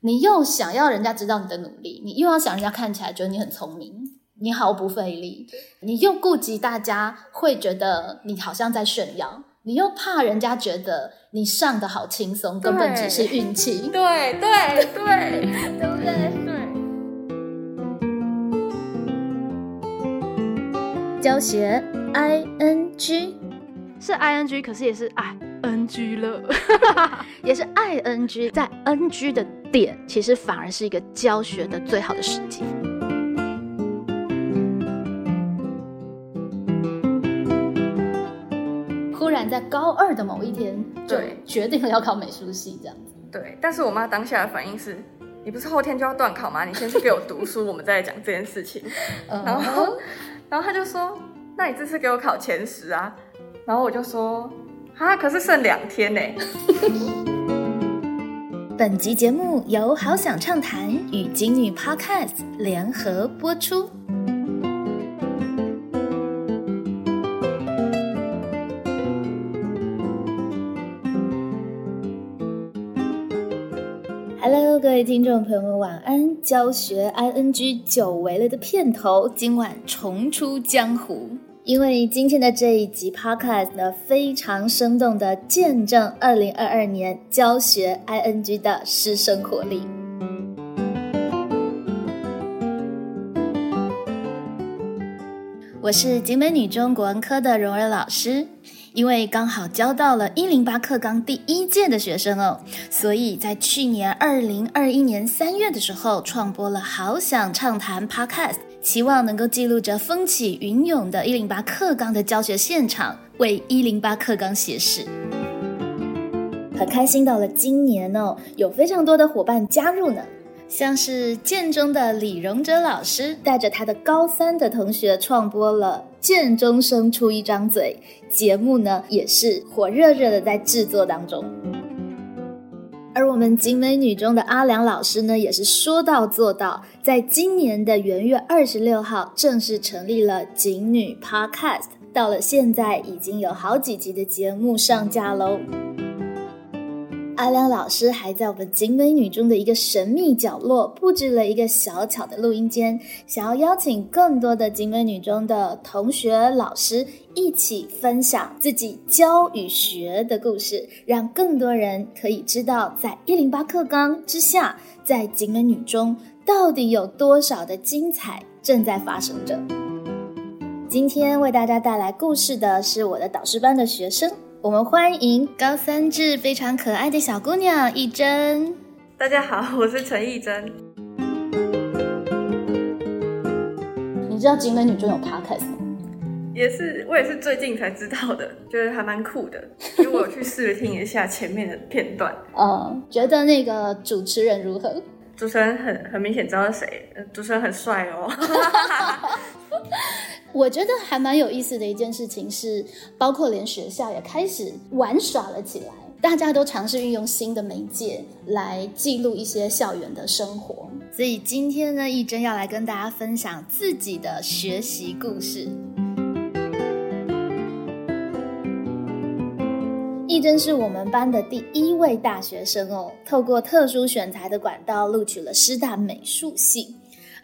你又想要人家知道你的努力，你又要想人家看起来觉得你很聪明，你毫不费力，你又顾及大家会觉得你好像在炫耀，你又怕人家觉得你上的好轻松，根本只是运气。对 对对，对不对？对。教学 I N G 是 I N G，可是也是 I N G 了，也是 I N G，在 N G 的点，其实反而是一个教学的最好的时机。忽然在高二的某一天，对，决定了要考美术系，这样子。对，但是我妈当下的反应是：你不是后天就要断考吗？你先去给我读书，我们再来讲这件事情。然后，然后他就说：那你这次给我考前十啊？然后我就说：啊，可是剩两天呢。本集节目由好想畅谈与金女 Podcast 联合播出。Hello，各位听众朋友们，晚安！教学 ING 久违了的片头，今晚重出江湖。因为今天的这一集 podcast 呢，非常生动的见证二零二二年教学 ing 的师生活力。我是景美女中国文科的蓉儿老师，因为刚好教到了一零八课纲第一届的学生哦，所以在去年二零二一年三月的时候，创播了好想畅谈 podcast。期望能够记录着风起云涌的“一零八课纲”的教学现场，为“一零八课纲”写史。很开心，到了今年哦，有非常多的伙伴加入呢，像是建中的李荣哲老师，带着他的高三的同学创播了《建中生出一张嘴》节目呢，也是火热热的在制作当中。而我们景美女中的阿良老师呢，也是说到做到，在今年的元月二十六号正式成立了景女 Podcast，到了现在已经有好几集的节目上架喽。阿良老师还在我们景美女中的一个神秘角落布置了一个小巧的录音间，想要邀请更多的景美女中的同学、老师一起分享自己教与学的故事，让更多人可以知道，在一零八课纲之下，在景美女中到底有多少的精彩正在发生着。今天为大家带来故事的是我的导师班的学生。我们欢迎高三至非常可爱的小姑娘一珍。大家好，我是陈一珍。你知道景美女中有 podcast 吗？也是，我也是最近才知道的，觉得还蛮酷的，因为我去试听一下前面的片段。嗯，觉得那个主持人如何？主持人很很明显知道是谁，主持人很帅哦。我觉得还蛮有意思的一件事情是，包括连学校也开始玩耍了起来，大家都尝试运用新的媒介来记录一些校园的生活。所以今天呢，一真要来跟大家分享自己的学习故事。一真是我们班的第一位大学生哦，透过特殊选材的管道录取了师大美术系。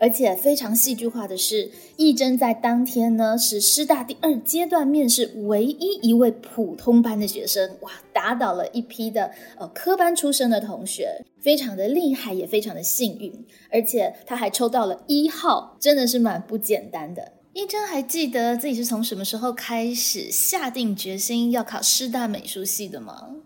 而且非常戏剧化的是，义珍在当天呢是师大第二阶段面试唯一一位普通班的学生，哇，打倒了一批的呃科班出身的同学，非常的厉害，也非常的幸运。而且他还抽到了一号，真的是蛮不简单的。义珍还记得自己是从什么时候开始下定决心要考师大美术系的吗？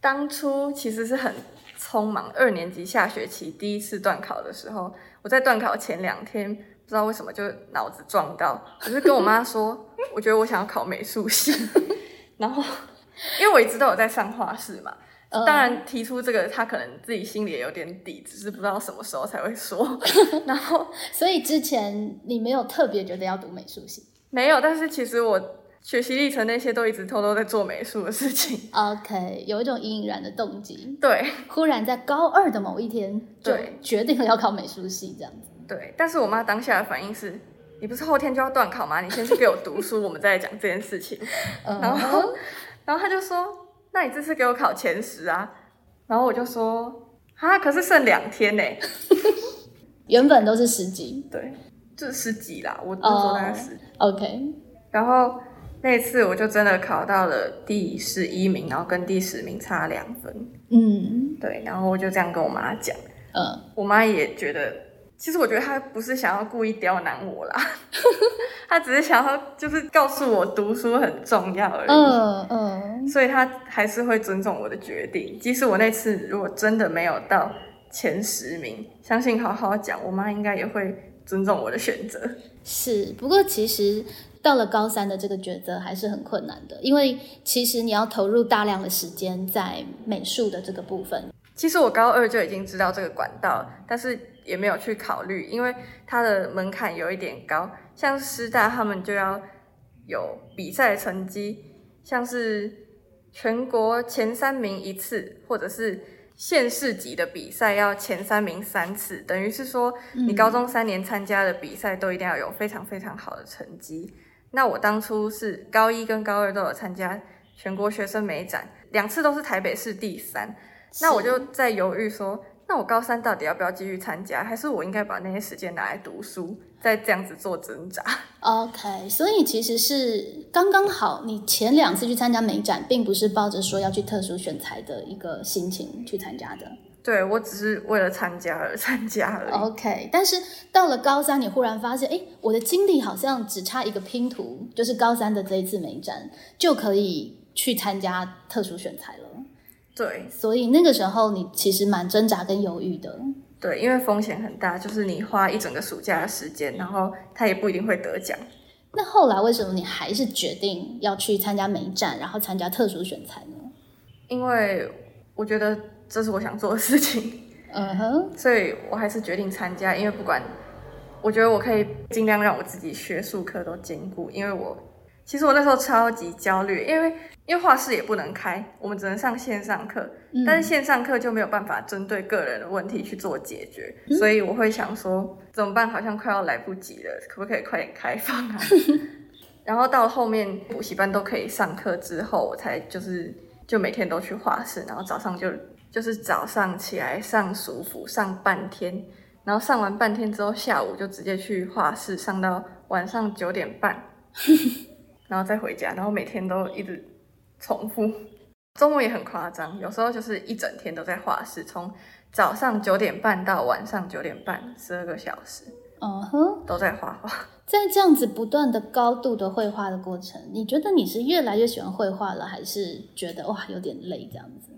当初其实是很匆忙，二年级下学期第一次段考的时候。我在断考前两天，不知道为什么就脑子撞到，我就跟我妈说，我觉得我想要考美术系。然后，因为我一直都有在上画室嘛，当然提出这个，他可能自己心里也有点底，只是不知道什么时候才会说。然后，所以之前你没有特别觉得要读美术系？没有，但是其实我学习历程那些都一直偷偷在做美术的事情。OK，有一种隐隐然的动机。对，忽然在高二的某一天，就决定了要考美术系这样子。对，但是我妈当下的反应是：你不是后天就要断考吗？你先去给我读书，我们再来讲这件事情。然后，然后他就说：那你这次给我考前十啊？然后我就说：啊，可是剩两天呢。原本都是十级，对，就是十级啦。我那时候大概十。OK。然后那次我就真的考到了第十一名，然后跟第十名差两分。嗯，对。然后我就这样跟我妈讲。嗯。我妈也觉得，其实我觉得她不是想要故意刁难我啦，她只是想要就是告诉我读书很重要而已。嗯嗯。所以她还是会尊重我的决定，即使我那次如果真的没有到。前十名，相信好好讲，我妈应该也会尊重我的选择。是，不过其实到了高三的这个抉择还是很困难的，因为其实你要投入大量的时间在美术的这个部分。其实我高二就已经知道这个管道，但是也没有去考虑，因为它的门槛有一点高。像师大他们就要有比赛成绩，像是全国前三名一次，或者是。县市级的比赛要前三名三次，等于是说你高中三年参加的比赛都一定要有非常非常好的成绩。那我当初是高一跟高二都有参加全国学生美展，两次都是台北市第三。那我就在犹豫说。那我高三到底要不要继续参加，还是我应该把那些时间拿来读书，再这样子做挣扎？OK，所以其实是刚刚好，你前两次去参加美展，并不是抱着说要去特殊选材的一个心情去参加的。对，我只是为了参加而参加而已。OK，但是到了高三，你忽然发现，哎，我的经历好像只差一个拼图，就是高三的这一次美展就可以去参加特殊选材了。对，所以那个时候你其实蛮挣扎跟犹豫的。对，因为风险很大，就是你花一整个暑假的时间，然后他也不一定会得奖。那后来为什么你还是决定要去参加美展，然后参加特殊选材呢？因为我觉得这是我想做的事情。嗯哼，所以我还是决定参加，因为不管，我觉得我可以尽量让我自己学术课都兼顾，因为我。其实我那时候超级焦虑，因为因为画室也不能开，我们只能上线上课，但是线上课就没有办法针对个人的问题去做解决，所以我会想说怎么办？好像快要来不及了，可不可以快点开放啊？然后到后面补习班都可以上课之后，我才就是就每天都去画室，然后早上就就是早上起来上暑辅上半天，然后上完半天之后，下午就直接去画室上到晚上九点半。然后再回家，然后每天都一直重复，周末也很夸张，有时候就是一整天都在画室，从早上九点半到晚上九点半，十二个小时，嗯哼，都在画画。在这样子不断的高度的绘画的过程，你觉得你是越来越喜欢绘画了，还是觉得哇有点累这样子？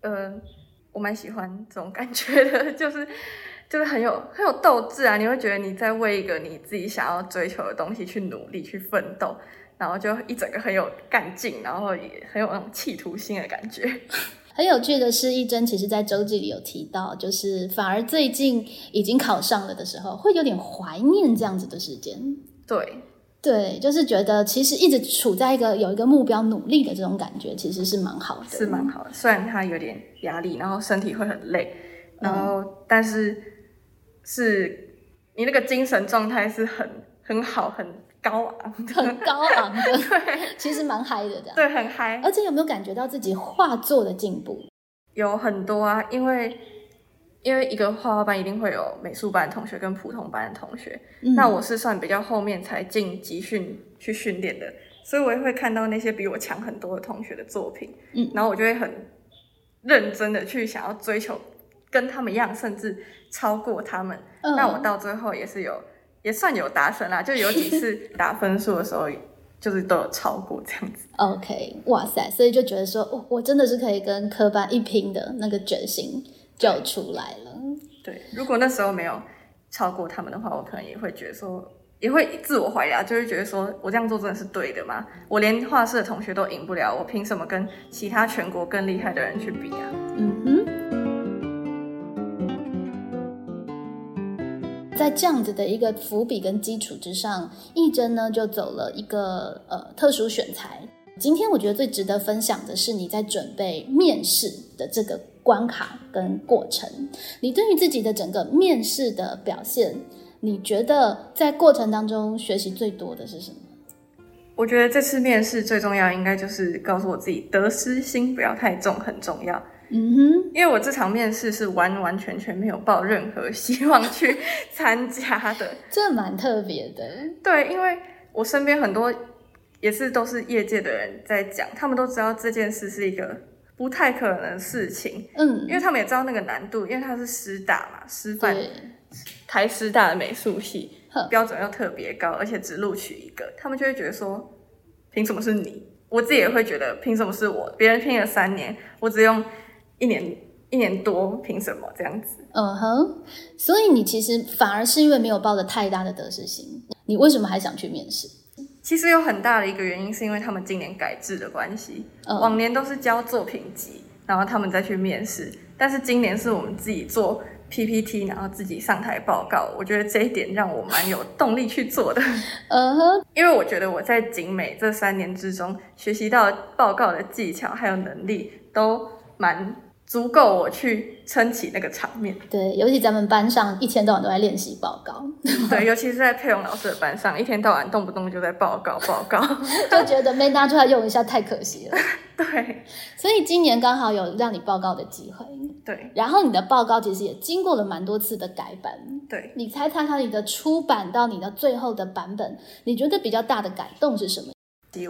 嗯，我蛮喜欢这种感觉的，就是就是很有很有斗志啊！你会觉得你在为一个你自己想要追求的东西去努力去奋斗。然后就一整个很有干劲，然后也很有那种企图心的感觉。很有趣的是，一真其实在周记里有提到，就是反而最近已经考上了的时候，会有点怀念这样子的时间。对，对，就是觉得其实一直处在一个有一个目标努力的这种感觉，其实是蛮好的，是蛮好的。虽然他有点压力，然后身体会很累，然后但是是你那个精神状态是很很好很。高昂，很高昂的，对，其实蛮嗨的，这样，对，很嗨。而且有没有感觉到自己画作的进步？有很多啊，因为因为一个画画班一定会有美术班的同学跟普通班的同学，那我是算比较后面才进集训去训练的，所以我也会看到那些比我强很多的同学的作品，嗯，然后我就会很认真的去想要追求跟他们一样，甚至超过他们。那我到最后也是有。也算有达成啦，就有几次打分数的时候，就是都有超过这样子。OK，哇塞，所以就觉得说，我我真的是可以跟科班一拼的那个决心就出来了。对，如果那时候没有超过他们的话，我可能也会觉得说，也会自我怀疑啊，就会觉得说我这样做真的是对的吗？我连画室的同学都赢不了，我凭什么跟其他全国更厉害的人去比啊？嗯哼。在这样子的一个伏笔跟基础之上，义珍呢就走了一个呃特殊选材。今天我觉得最值得分享的是你在准备面试的这个关卡跟过程。你对于自己的整个面试的表现，你觉得在过程当中学习最多的是什么？我觉得这次面试最重要应该就是告诉我自己得失心不要太重，很重要。嗯哼，因为我这场面试是完完全全没有抱任何希望去 参加的。这蛮特别的。对，因为我身边很多也是都是业界的人在讲，他们都知道这件事是一个不太可能的事情，嗯因，为他们也知道那个难度，因为他是师大嘛，师范，台师大的美术系标准又特别高，而且只录取一个，他们就会觉得说，凭什么是你？我自己也会觉得，凭什么是我？别人拼了三年，我只用一年一年多，凭什么这样子？嗯哼，所以你其实反而是因为没有抱着太大的得失心，你为什么还想去面试？其实有很大的一个原因，是因为他们今年改制的关系，嗯往年都是交作品集，然后他们再去面试，但是今年是我们自己做 PPT，然后自己上台报告。我觉得这一点让我蛮有动力去做的。嗯哼，因为我觉得我在景美这三年之中学习到报告的技巧还有能力，都蛮足够我去撑起那个场面。对，尤其咱们班上一天到晚都在练习报告，对，尤其是在佩蓉老师的班上，一天到晚动不动就在报告报告。就觉得没拿出来用一下太可惜了。对所以今年刚好有让你报告的机会，对然后你的报告其实也经过了蛮多次的改版。对，你猜猜看，你的出版到你的最后的版本，你觉得比较大的改动是什么？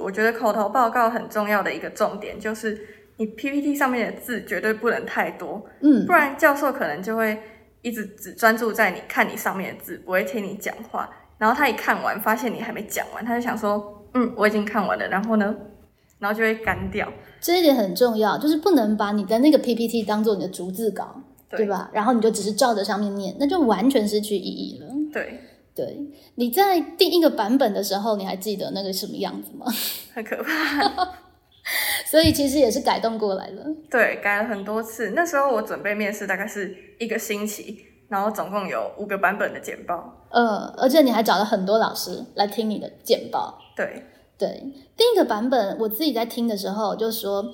我觉得口头报告很重要的一个重点就是，你 PPT 上面的字绝对不能太多，嗯不然教授可能就会一直只专注在你看你上面的字，不会听你讲话。然后他一看完，发现你还没讲完，他就想说，嗯，我已经看完了，然后呢，然后就会干掉。这一点很重要，就是不能把你的那个 PPT 当做你的逐字稿，对对吧？然后你就只是照着上面念，那就完全失去意义了。对，对，你在第一个版本的时候，你还记得那个什么样子吗？很可怕。所以其实也是改动过来了。对，改了很多次。那时候我准备面试大概是一个星期，然后总共有五个版本的简报。呃，而且你还找了很多老师来听你的简报。对，对，第一个版本我自己在听的时候就说，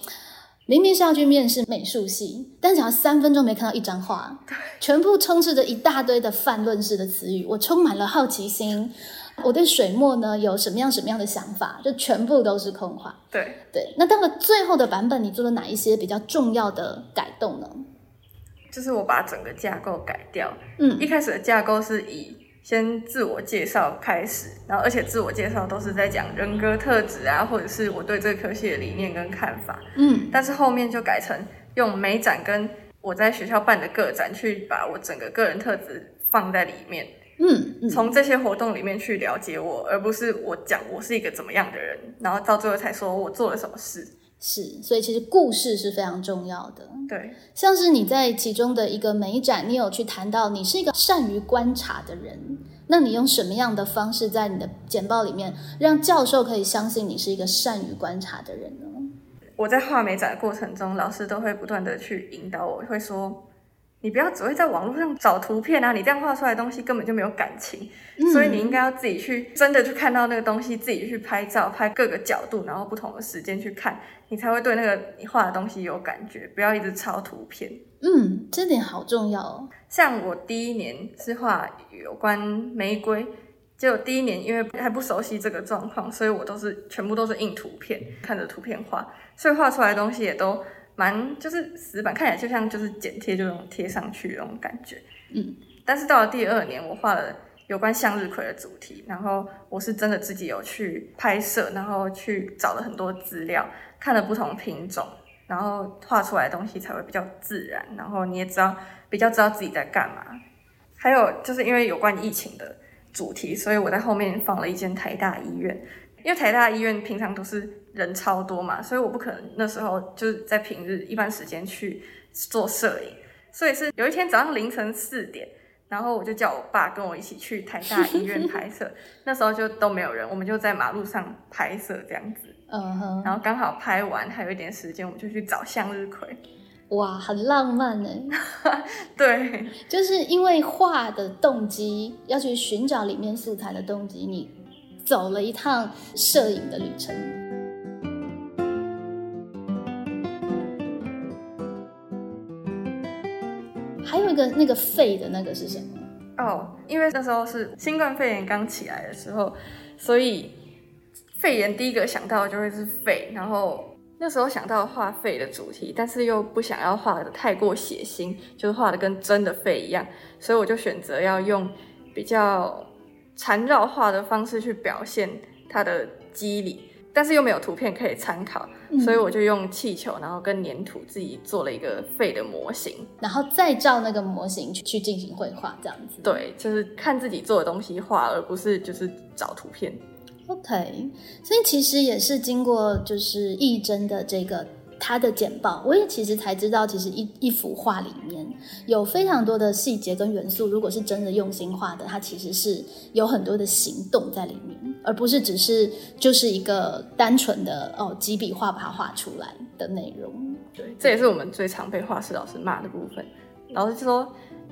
明明是要去面试美术系，但只要三分钟没看到一张画，全部充斥着一大堆的泛论式的词语，我充满了好奇心。我对水墨呢有什么样什么样的想法，就全部都是空话。对，对，那到了最后的版本，你做了哪一些比较重要的改动呢？就是我把整个架构改掉。嗯一开始的架构是以先自我介绍开始，然后而且自我介绍都是在讲人格特质啊，或者是我对这个科系的理念跟看法。嗯但是后面就改成用美展跟我在学校办的个展去把我整个个人特质放在里面，嗯嗯，从这些活动里面去了解我，而不是我讲我是一个怎么样的人，然后到最后才说我做了什么事。是，所以其实故事是非常重要的。对，像是你在其中的一个美展，你有去谈到你是一个善于观察的人，那你用什么样的方式在你的简报里面让教授可以相信你是一个善于观察的人呢？我在画美展的过程中，老师都会不断的去引导我，会说。你不要只会在网络上找图片啊，你这样画出来的东西根本就没有感情，所以你应该要自己去真的去看到那个东西，自己去拍照，拍各个角度，然后不同的时间去看，你才会对那个你画的东西有感觉，不要一直抄图片。嗯，这点好重要哦。像我第一年是画有关玫瑰，结果第一年因为还不熟悉这个状况，所以我都是全部都是印图片，看着图片画，所以画出来的东西也都蛮就是死板，看起来就像就是剪贴就那种贴上去的那种感觉。嗯，但是到了第二年，我画了有关向日葵的主题，然后我是真的自己有去拍摄，然后去找了很多资料，看了不同品种，然后画出来的东西才会比较自然，然后你也知道比较知道自己在干嘛。还有就是因为有关疫情的主题，所以我在后面放了一间台大医院，因为台大医院平常都是人超多嘛，所以我不可能那时候就是在平日一般时间去做摄影，所以是有一天早上凌晨四点。然后我就叫我爸跟我一起去台大医院拍摄，那时候就都没有人，我们就在马路上拍摄这样子。嗯哼，然后刚好拍完还有一点时间，我们就去找向日葵。哇，很浪漫 呢。对就是因为画的动机要去寻找里面素材的动机，你走了一趟摄影的旅程。还有一个那个肺的那个是什么？哦，因为那时候是新冠肺炎刚起来的时候，所以肺炎第一个想到的就会是肺，然后那时候想到画肺的主题，但是又不想要画的太过血腥，就是画的跟真的肺一样，所以我就选择要用比较缠绕画的方式去表现它的肌理。但是又没有图片可以参考，所以我就用气球，然后跟粘土自己做了一个肺的模型，然后再照那个模型去去进行绘画，这样子。对，就是看自己做的东西画，而不是就是找图片。OK，所以其实也是经过就是义珍的这个。他的简报，我也其实才知道，其实一一幅画里面有非常多的细节跟元素。如果是真的用心画的，它其实是有很多的行动在里面，而不是只是就是一个单纯的哦几笔画把它画出来的内容。对，这也是我们最常被画室老师骂的部分。老师就说，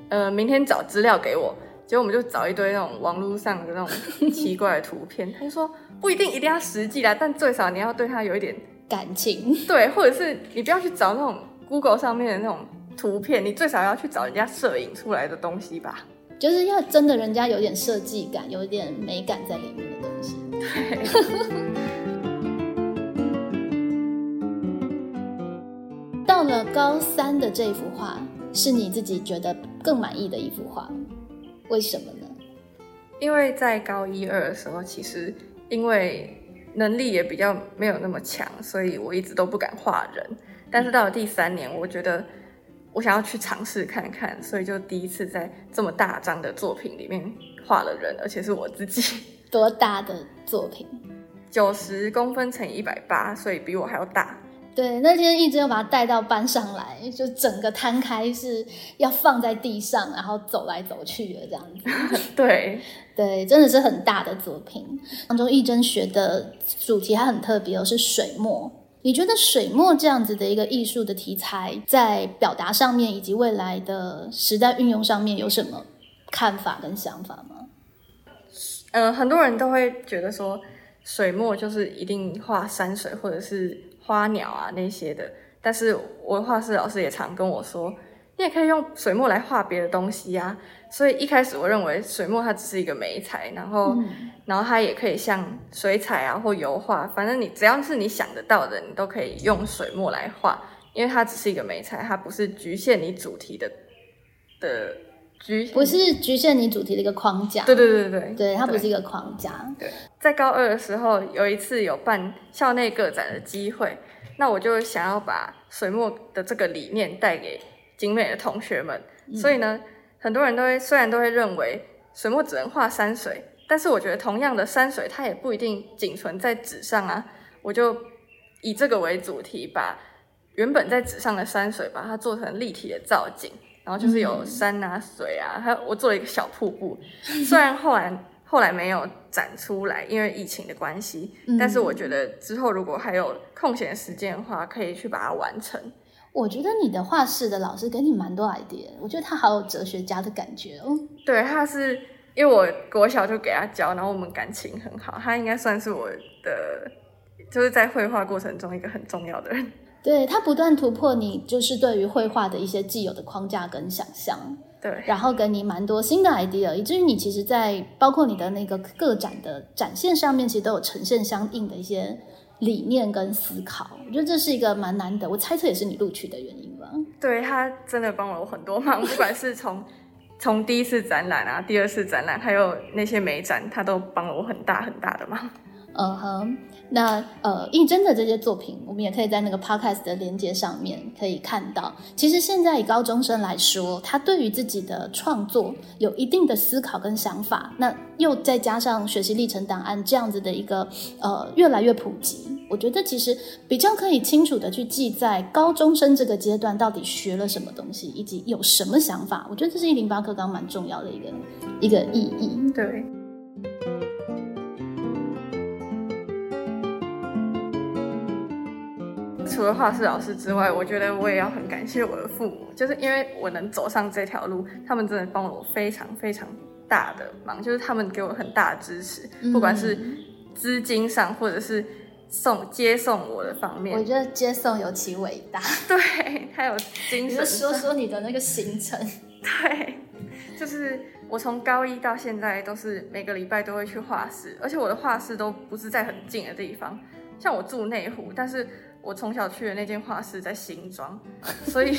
呃，明天找资料给我，结果我们就找一堆那种网络上的那种奇怪的图片。他就说，不一定一定要实际啦，但最少你要对它有一点。感情 对，或者是你不要去找那种 Google 上面的那种图片，你最少要去找人家摄影出来的东西吧。就是要真的人家有点设计感，有点美感在里面的东西。对。到了高三的这幅画，是你自己觉得更满意的一幅画，为什么呢？因为在高一二的时候，其实因为。能力也比较没有那么强，所以我一直都不敢画人。但是到了第三年，我觉得我想要去尝试看看，所以就第一次在这么大张的作品里面画了人，而且是我自己。多大的作品？九十公分乘以一百八，所以比我还要大。对，那天一直要把它带到班上来，就整个摊开是要放在地上，然后走来走去的这样子。对。对，真的是很大的作品。当中，义真学的主题还很特别哦，是水墨。你觉得水墨这样子的一个艺术的题材，在表达上面以及未来的时代运用上面，有什么看法跟想法吗？嗯，很多人都会觉得说，水墨就是一定画山水或者是花鸟啊那些的。但是，我画室老师也常跟我说。你也可以用水墨来画别的东西呀，所以一开始我认为水墨它只是一个媒材，然后，然后它也可以像水彩啊或油画，反正你只要是你想得到的，你都可以用水墨来画，因为它只是一个媒材，它不是局限你主题的的局，不是局限你主题的一个框架。对对对对对，它不是一个框架。对，在高二的时候有一次有办校内个展的机会，那我就想要把水墨的这个理念带给。精美的同学们，所以呢，很多人都会虽然都会认为水墨只能画山水，但是我觉得同样的山水它也不一定仅存在纸上啊。我就以这个为主题，把原本在纸上的山水，把它做成立体的造景，然后就是有山啊、水啊，还有我做了一个小瀑布。虽然后来后来没有展出来，因为疫情的关系，但是我觉得之后如果还有空闲时间的话，可以去把它完成。我觉得你的画室的老师给你蛮多 idea，我觉得他好有哲学家的感觉哦。对，他是因为我国小就给他教，然后我们感情很好，他应该算是我的，就是在绘画过程中一个很重要的人。对他不断突破你就是对于绘画的一些既有的框架跟想象，对，然后给你蛮多新的 idea，以至于你其实，在包括你的那个个展的展现上面，其实都有呈现相应的一些。理念跟思考，我觉得这是一个蛮难得。我猜测也是你录取的原因吧。对他真的帮了我很多忙，不管是从从第一次展览啊、第二次展览，还有那些美展，他都帮了我很大很大的忙。嗯哼。那呃，应真的这些作品，我们也可以在那个 podcast 的连接上面可以看到。其实现在以高中生来说，他对于自己的创作有一定的思考跟想法，那又再加上学习历程档案这样子的一个呃越来越普及，我觉得其实比较可以清楚的去记在高中生这个阶段到底学了什么东西，以及有什么想法。我觉得这是一零八课纲蛮重要的一个一个意义。对。除了画室老师之外，我觉得我也要很感谢我的父母，就是因为我能走上这条路，他们真的帮了我非常非常大的忙，就是他们给我很大的支持，不管是资金上或者是送接送我的方面。我觉得接送尤其伟大，对，还有精神。说说你的那个行程。对，就是我从高一到现在都是每个礼拜都会去画室，而且我的画室都不是在很近的地方，像我住内湖，但是。我从小去的那间画室在新庄，所以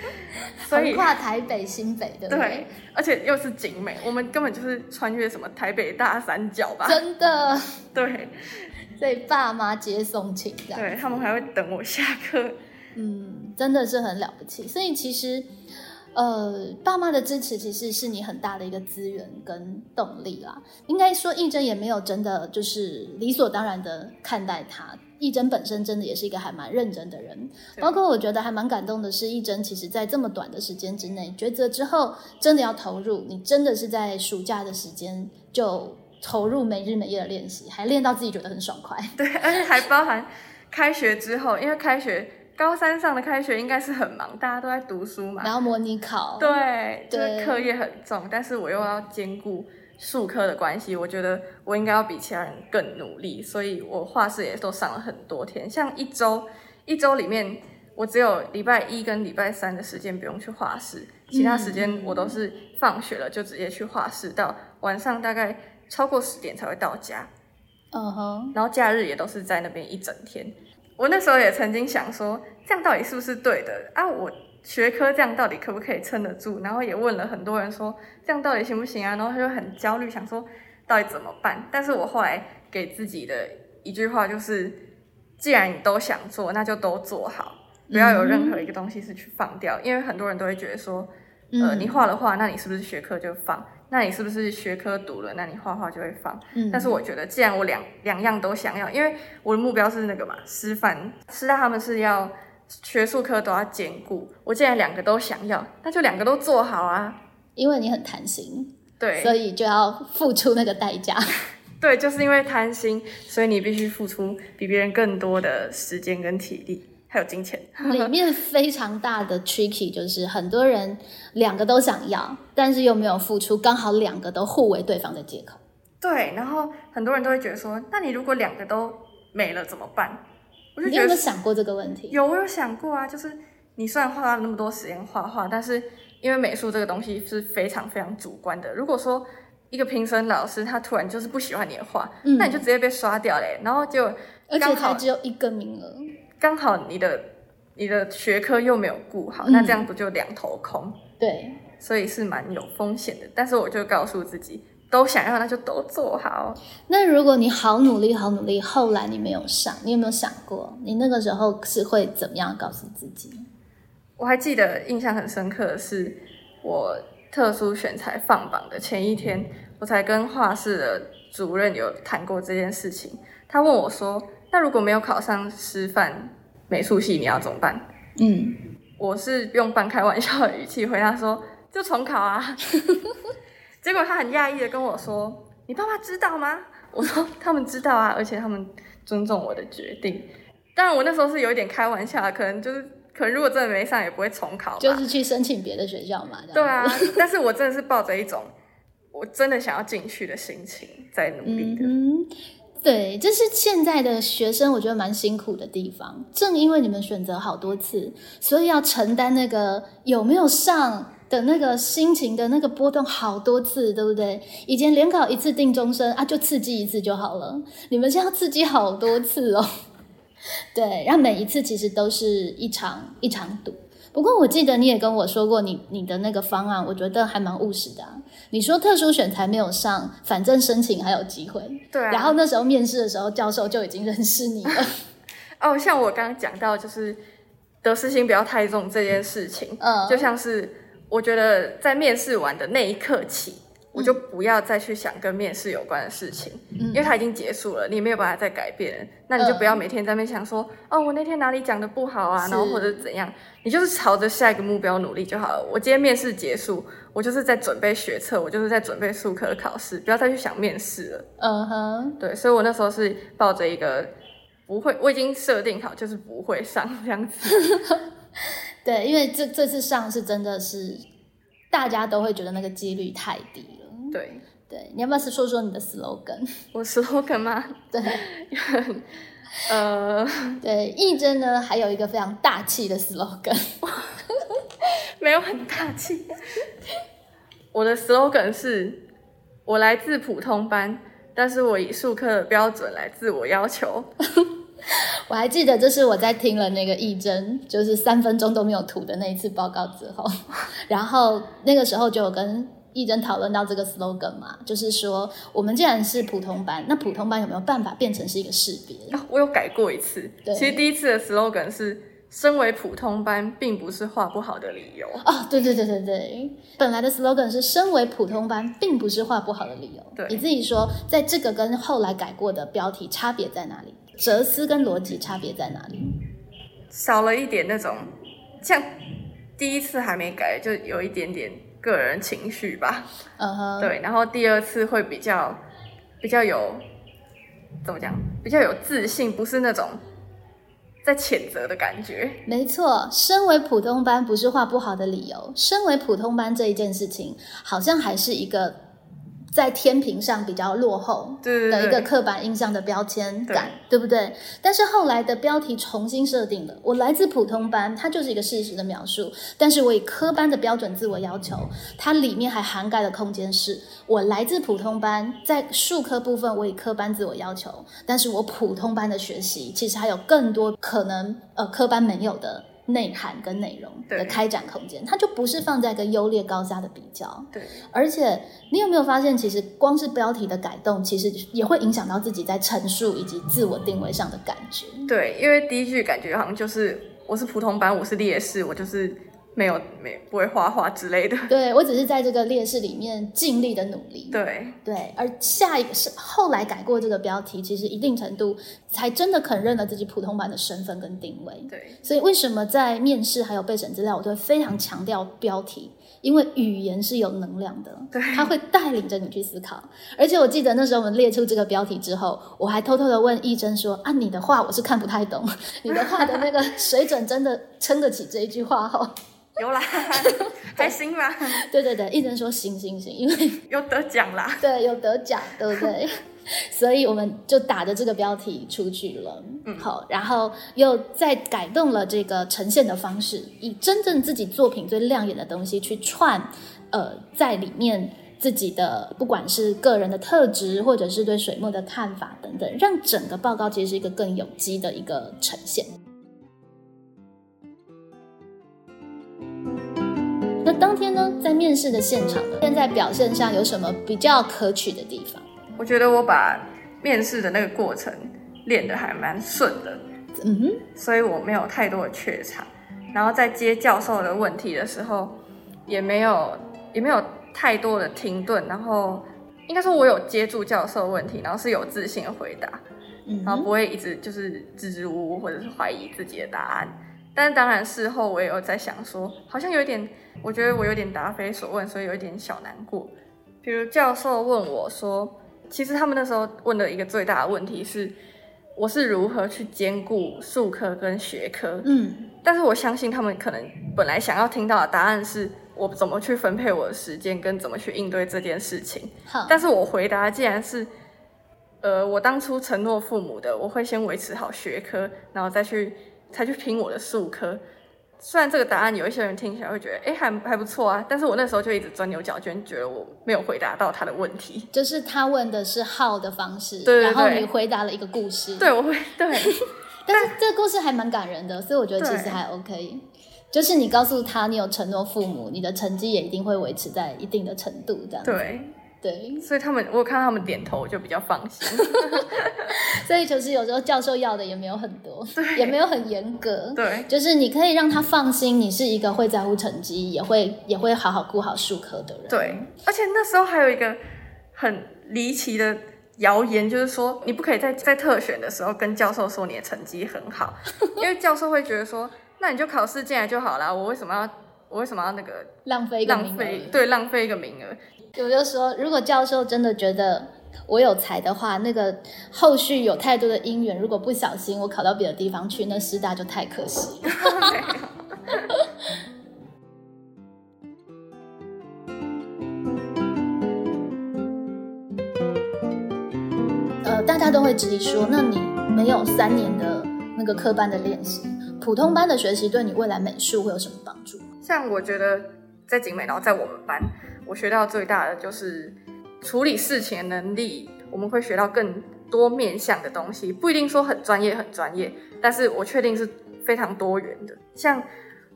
所以横跨台北、新北，对不对，而且又是景美，我们根本就是穿越什么台北大三角吧？真的，对，所以爸妈接送请假，对他们还会等我下课，嗯，真的是很了不起。所以其实。呃，爸妈的支持其实是你很大的一个资源跟动力啦。应该说，义珍也没有真的就是理所当然的看待他。义珍本身真的也是一个还蛮认真的人。包括我觉得还蛮感动的是，义珍其实在这么短的时间之内抉择之后，真的要投入。你真的是在暑假的时间就投入每日每夜的练习，还练到自己觉得很爽快。对，而且还包含开学之后，因为开学。高三上的开学应该是很忙，大家都在读书嘛，然后模拟考，对，就是课业很重，但是我又要兼顾数科的关系，我觉得我应该要比其他人更努力，所以我画室也都上了很多天，像一周一周里面，我只有礼拜一跟礼拜三的时间不用去画室，其他时间我都是放学了就直接去画室，到晚上大概超过十点才会到家，嗯哼，然后假日也都是在那边一整天。我那时候也曾经想说，这样到底是不是对的啊？我学科这样到底可不可以撑得住？然后也问了很多人说，这样到底行不行啊？然后他就很焦虑，想说到底怎么办？但是我后来给自己的一句话就是，既然你都想做，那就都做好，不要有任何一个东西是去放掉，因为很多人都会觉得说，呃，你画了画，那你是不是学科就放？那你是不是学科读了？那你画画就会放。嗯，但是我觉得，既然我两两样都想要，因为我的目标是那个嘛，师范师大他们是要学术科都要兼顾。我既然两个都想要，那就两个都做好啊。因为你很贪心，对，所以就要付出那个代价。对，就是因为贪心，所以你必须付出比别人更多的时间跟体力。还有金钱，里面非常大的 tricky 就是很多人两个都想要，但是又没有付出，刚好两个都互为对方的借口。对，然后很多人都会觉得说，那你如果两个都没了怎么办？我就你有没有想过这个问题？有，我有想过啊。就是你虽然花了那么多时间画画，但是因为美术这个东西是非常非常主观的。如果说一个评审老师他突然就是不喜欢你的画，那你就直接被刷掉嘞。然后就而且才只有一个名额。刚好你的你的学科又没有顾好，那这样不就两头空？对，所以是蛮有风险的。但是我就告诉自己，都想要那就都做好。那如果你好努力好努力，后来你没有上，你有没有想过，你那个时候是会怎么样告诉自己？我还记得印象很深刻的是，我特殊选材放榜的前一天，我才跟画室的主任有谈过这件事情。他问我说。那如果没有考上师范美术系，你要怎么办？嗯，我是用半开玩笑的语气回答说，就重考啊。结果他很讶异的跟我说：“你爸妈知道吗？”我说：“他们知道啊，而且他们尊重我的决定。”当然，我那时候是有一点开玩笑，可能就是可能如果真的没上，也不会重考，就是去申请别的学校嘛。对啊，但是我真的是抱着一种我真的想要进去的心情在努力的。对，这是现在的学生，我觉得蛮辛苦的地方。正因为你们选择好多次，所以要承担那个有没有上的那个心情的那个波动好多次，对不对？以前联考一次定终身啊，就刺激一次就好了。你们现在要刺激好多次哦。对，然后每一次其实都是一场一场赌。不过我记得你也跟我说过，你你的那个方案，我觉得还蛮务实的。你说特殊选材没有上，反正申请还有机会。对。然后那时候面试的时候，教授就已经认识你了。哦，像我刚刚讲到，就是得失心不要太重这件事情。嗯。就像是我觉得在面试完的那一刻起。我就不要再去想跟面试有关的事情，因为它已经结束了，你没有办法再改变。那你就不要每天在那想说，哦，我那天哪里讲的不好啊，然后或者怎样，你就是朝着下一个目标努力就好了。我今天面试结束，我就是在准备学测，我就是在准备数科考试，不要再去想面试了。嗯哼，对，所以我那时候是抱着一个不会，我已经设定好就是不会上这样子。对，因为这这次上是真的是大家都会觉得那个几率太低。对对，你要不要是说说你的 slogan？我 slogan 吗？对，呃，对，义珍呢还有一个非常大气的 slogan，没有很大气。我的 slogan 是：我来自普通班，但是我以数科的标准来自我要求。我还记得，就是我在听了那个义珍，就是三分钟都没有吐的那一次报告之后，然后那个时候就有跟义珍讨论到这个 slogan 嘛，就是说我们既然是普通班，那普通班有没有办法变成是一个识别？啊我有改过一次，对其实第一次的 slogan 是“身为普通班，并不是画不好的理由哦，对对对对对，本来的 slogan 是“身为普通班，并不是画不好的理由”。对你自己说，在这个跟后来改过的标题差别在哪里？哲思跟逻辑差别在哪里？”，少了一点那种像第一次还没改，就有一点点个人情绪吧。嗯哼，对，然后第二次会比较比较有怎么讲，比较有自信，不是那种在谴责的感觉。没错，身为普通班不是画不好的理由。身为普通班这一件事情，好像还是一个在天平上比较落后的一个刻板印象的标签感，对不对？但是后来的标题重新设定了，我来自普通班，它就是一个事实的描述。但是我以科班的标准自我要求，它里面还涵盖的空间是我来自普通班，在数科部分我以科班自我要求，但是我普通班的学习其实还有更多可能呃科班没有的。内涵跟内容的开展空间，它就不是放在一个优劣高下的比较，对，而且你有没有发现，其实光是标题的改动，其实也会影响到自己在陈述以及自我定位上的感觉。对，因为第一句感觉好像就是我是普通班，我是劣势，我就是没有没不会画画之类的。对我只是在这个劣势里面尽力的努力。对对，而下一个是后来改过这个标题，其实一定程度才真的肯认了自己普通班的身份跟定位。对所以为什么在面试还有备审资料，我都会非常强调标题，因为语言是有能量的，对它会带领着你去思考。而且我记得那时候我们列出这个标题之后，我还偷偷的问一真说：“啊，你的话我是看不太懂，你的话的那个水准真的撑得起这一句话哦？”有啦，还行吧，对对对，一直说：“行行行，因为有得奖啦。对有得奖，对不对？” 所以我们就打着这个标题出去了，嗯，好，然后又再改动了这个呈现的方式，以真正自己作品最亮眼的东西去串，呃，在里面自己的不管是个人的特质，或者是对水墨的看法等等，让整个报告其实是一个更有机的一个呈现。那当天呢，在面试的现场呢，现在表现上有什么比较可取的地方？我觉得我把面试的那个过程练得还蛮顺的，嗯哼，所以我没有太多的怯场。然后在接教授的问题的时候，也没有也没有太多的停顿。然后应该说，我有接住教授的问题，然后是有自信的回答，嗯，然后不会一直就是支支吾吾或者是怀疑自己的答案。但是当然事后我也有在想说，好像有点，我觉得我有点答非所问，所以有一点小难过。比如教授问我说，其实他们那时候问的一个最大的问题是，我是如何去兼顾术科跟学科。嗯但是我相信他们可能本来想要听到的答案是我怎么去分配我的时间，跟怎么去应对这件事情。好，但是我回答既然是，呃，我当初承诺父母的，我会先维持好学科，然后再去才去拼我的数科。虽然这个答案有一些人听起来会觉得，哎，还还不错啊，但是我那时候就一直钻牛角尖，觉得我没有回答到他的问题。就是他问的是号的方式，对对然后你回答了一个故事，对，我会对 但是这个故事还蛮感人的，所以我觉得其实还 OK。就是你告诉他你有承诺父母，你的成绩也一定会维持在一定的程度，这样子对，对。所以他们我有看到他们点头，我就比较放心。所以就是有时候教授要的也没有很多，也没有很严格，对就是你可以让他放心，你是一个会在乎成绩，也会也会好好顾好术科的人。对，而且那时候还有一个很离奇的谣言，就是说你不可以在在特选的时候跟教授说你的成绩很好，因为教授会觉得说，那你就考试进来就好啦，我为什么要我为什么要那个浪费一个浪名对浪费一个名额？我就说，如果教授真的觉得我有才的话，那个后续有太多的因缘，如果不小心我考到别的地方去，那师大就太可惜了。呃，大家都会质疑说，那你没有三年的那个科班的练习，普通班的学习对你未来美术会有什么帮助？像我觉得在景美，然后在我们班，我学到最大的就是处理事情的能力，我们会学到更多面向的东西，不一定说很专业很专业，但是我确定是非常多元的。像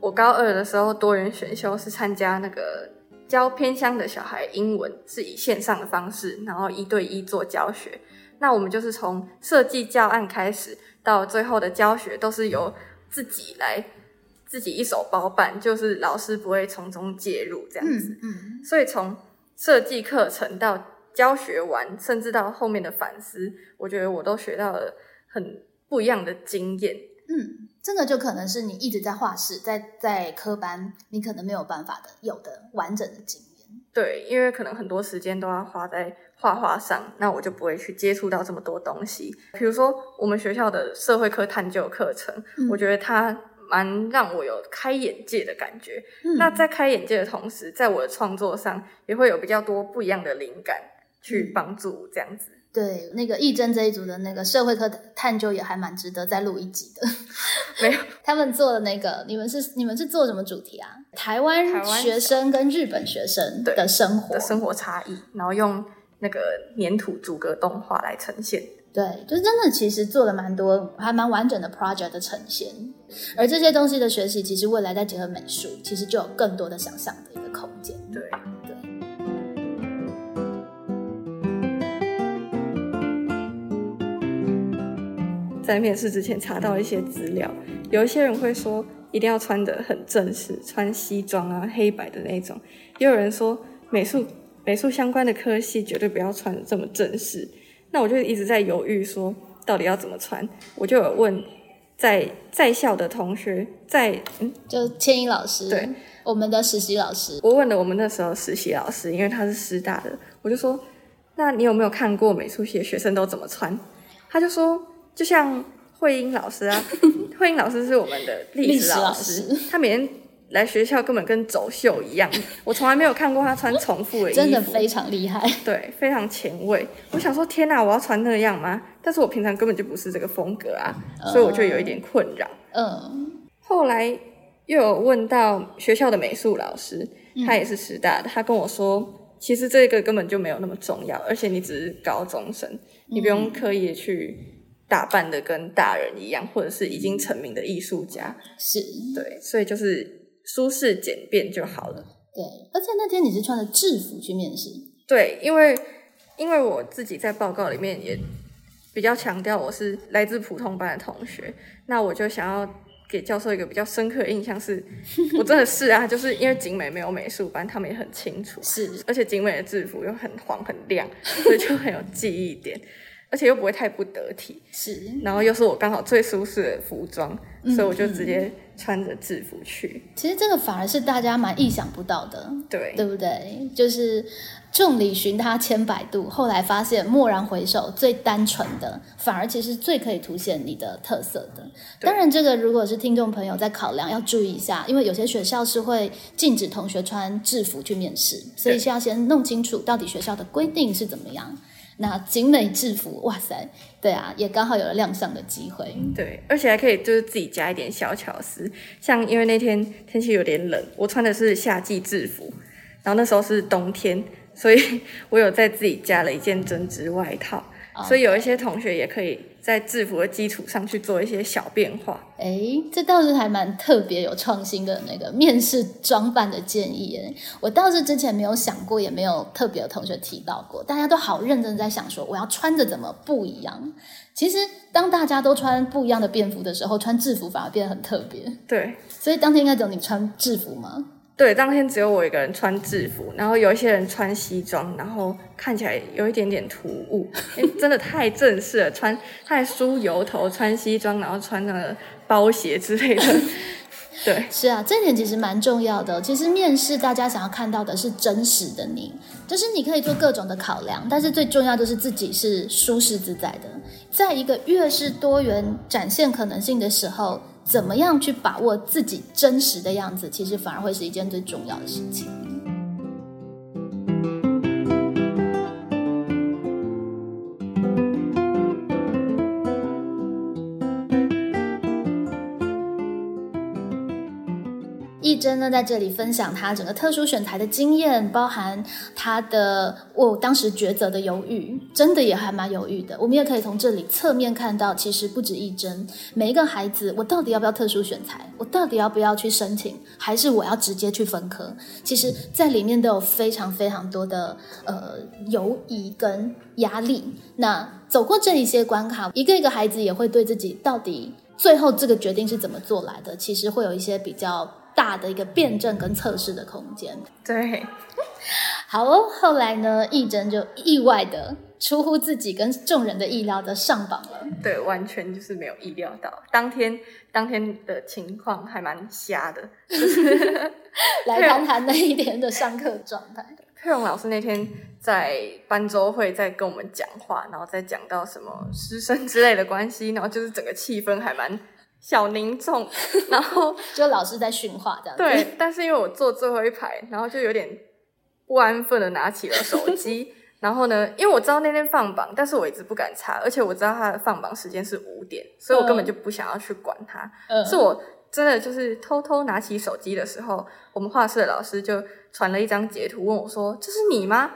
我高二的时候，多元选修是参加那个教偏乡的小孩英文，是以线上的方式，然后一对一做教学。那我们就是从设计教案开始，到最后的教学都是由自己来自己一手包办，就是老师不会从中介入这样子。嗯所以从设计课程到教学完，甚至到后面的反思，我觉得我都学到了很不一样的经验。嗯，这个就可能是你一直在画室，在在科班，你可能没有办法的有的完整的经验。对，因为可能很多时间都要花在画画上，那我就不会去接触到这么多东西。比如说我们学校的社会科探究课程，嗯我觉得它蛮让我有开眼界的感觉。嗯那在开眼界的同时，在我的创作上也会有比较多不一样的灵感去帮助这样子。对，那个义珍这一组的那个社会科探究也还蛮值得再录一集的。没有，他们做的那个，你们是你们是做什么主题啊？台湾学生跟日本学生对的生活的，生活差异，然后用那个粘土逐格动画来呈现。对，就是真的，其实做了蛮多，还蛮完整的 project 的呈现。而这些东西的学习，其实未来再结合美术，其实就有更多的想象的一个空间。对，在面试之前查到一些资料，有一些人会说一定要穿得很正式，穿西装啊、黑白的那种；也有人说美术美术相关的科系绝对不要穿得这么正式。那我就一直在犹豫，说到底要怎么穿。我就有问在在校的同学，在嗯，就千一老师，对，我们的实习老师，我问了我们那时候实习老师，因为他是师大的，我就说：“那你有没有看过美术系的学生都怎么穿？”他就说：“就像慧英老师啊，慧英老师是我们的历历史老师他每天来学校根本跟走秀一样，我从来没有看过他穿重复的衣服，真的非常厉害。对，非常前卫。我想说，天哪，我要穿那样吗？但是我平常根本就不是这个风格啊，所以我就有一点困扰。嗯后来又有问到学校的美术老师，他也是师大的，他跟我说，其实这个根本就没有那么重要，而且你只是高中生，你不用刻意去打扮的跟大人一样，或者是已经成名的艺术家，是，对，所以就是舒适简便就好了。对。而且那天你是穿着制服去面试，对，因为因为我自己在报告里面也比较强调我是来自普通班的同学，那我就想要给教授一个比较深刻的印象是，我真的是啊，就是因为景美没有美术班，他们也很清楚，是而且景美的制服又很黄很亮，所以就很有记忆点，而且又不会太不得体，是，然后又是我刚好最舒适的服装，所以我就直接穿着制服去，其实这个反而是大家蛮意想不到的，对对不对？就是众里寻他千百度，后来发现蓦然回首，最单纯的反而其实最可以凸显你的特色的。当然，这个如果是听众朋友在考量，要注意一下，因为有些学校是会禁止同学穿制服去面试，所以对是要先弄清楚到底学校的规定是怎么样。那精美制服，哇塞，对啊，也刚好有了亮相的机会。对，而且还可以就是自己加一点小巧思，像因为那天天气有点冷，我穿的是夏季制服，然后那时候是冬天，所以 我有在自己加了一件针织外套，所以有一些同学也可以在制服的基础上去做一些小变化。哎，这倒是还蛮特别有创新的那个面试装扮的建议哎，我倒是之前没有想过，也没有特别的同学提到过，大家都好认真在想说我要穿着怎么不一样。其实当大家都穿不一样的便服的时候，穿制服反而变得很特别。对所以当天应该只有你穿制服吗？对，当天只有我一个人穿制服，然后有一些人穿西装，然后看起来有一点点突兀，因为真的太正式了，穿太梳油头，穿西装，然后穿那个包鞋之类的。对是啊，这点其实蛮重要的。其实面试大家想要看到的是真实的你，就是你可以做各种的考量，但是最重要就是自己是舒适自在的。在一个越是多元展现可能性的时候，怎么样去把握自己真实的样子，其实反而会是一件最重要的事情。义义珍呢，在这里分享他整个特殊选材的经验，包含他的我当时抉择的犹豫，真的也还蛮犹豫的。我们也可以从这里侧面看到，其实不止一珍，每一个孩子，我到底要不要特殊选材？我到底要不要去申请？还是我要直接去分科？其实，在里面都有非常非常多的呃犹疑跟压力。那走过这一些关卡，一个一个孩子也会对自己到底最后这个决定是怎么做来的，其实会有一些比较大的一个辩证跟测试的空间。对，好哦，后来呢，义珍就意外的出乎自己跟众人的意料的上榜了。对，完全就是没有意料到，当天当天的情况还蛮瞎的。来谈谈那一天的上课状态。佩蓉老师那天在班周会在跟我们讲话，然后再讲到什么师生之类的关系，然后就是整个气氛还蛮小凝重，然后就老师在训话这样。对，但是因为我坐最后一排，然后就有点不安分的拿起了手机，然后呢，因为我知道那天放榜，但是我一直不敢查，而且我知道他的放榜时间是五点，所以我根本就不想要去管他。是我真的就是偷偷拿起手机的时候，我们画室的老师就。传了一张截图，问我说：“这是你吗？”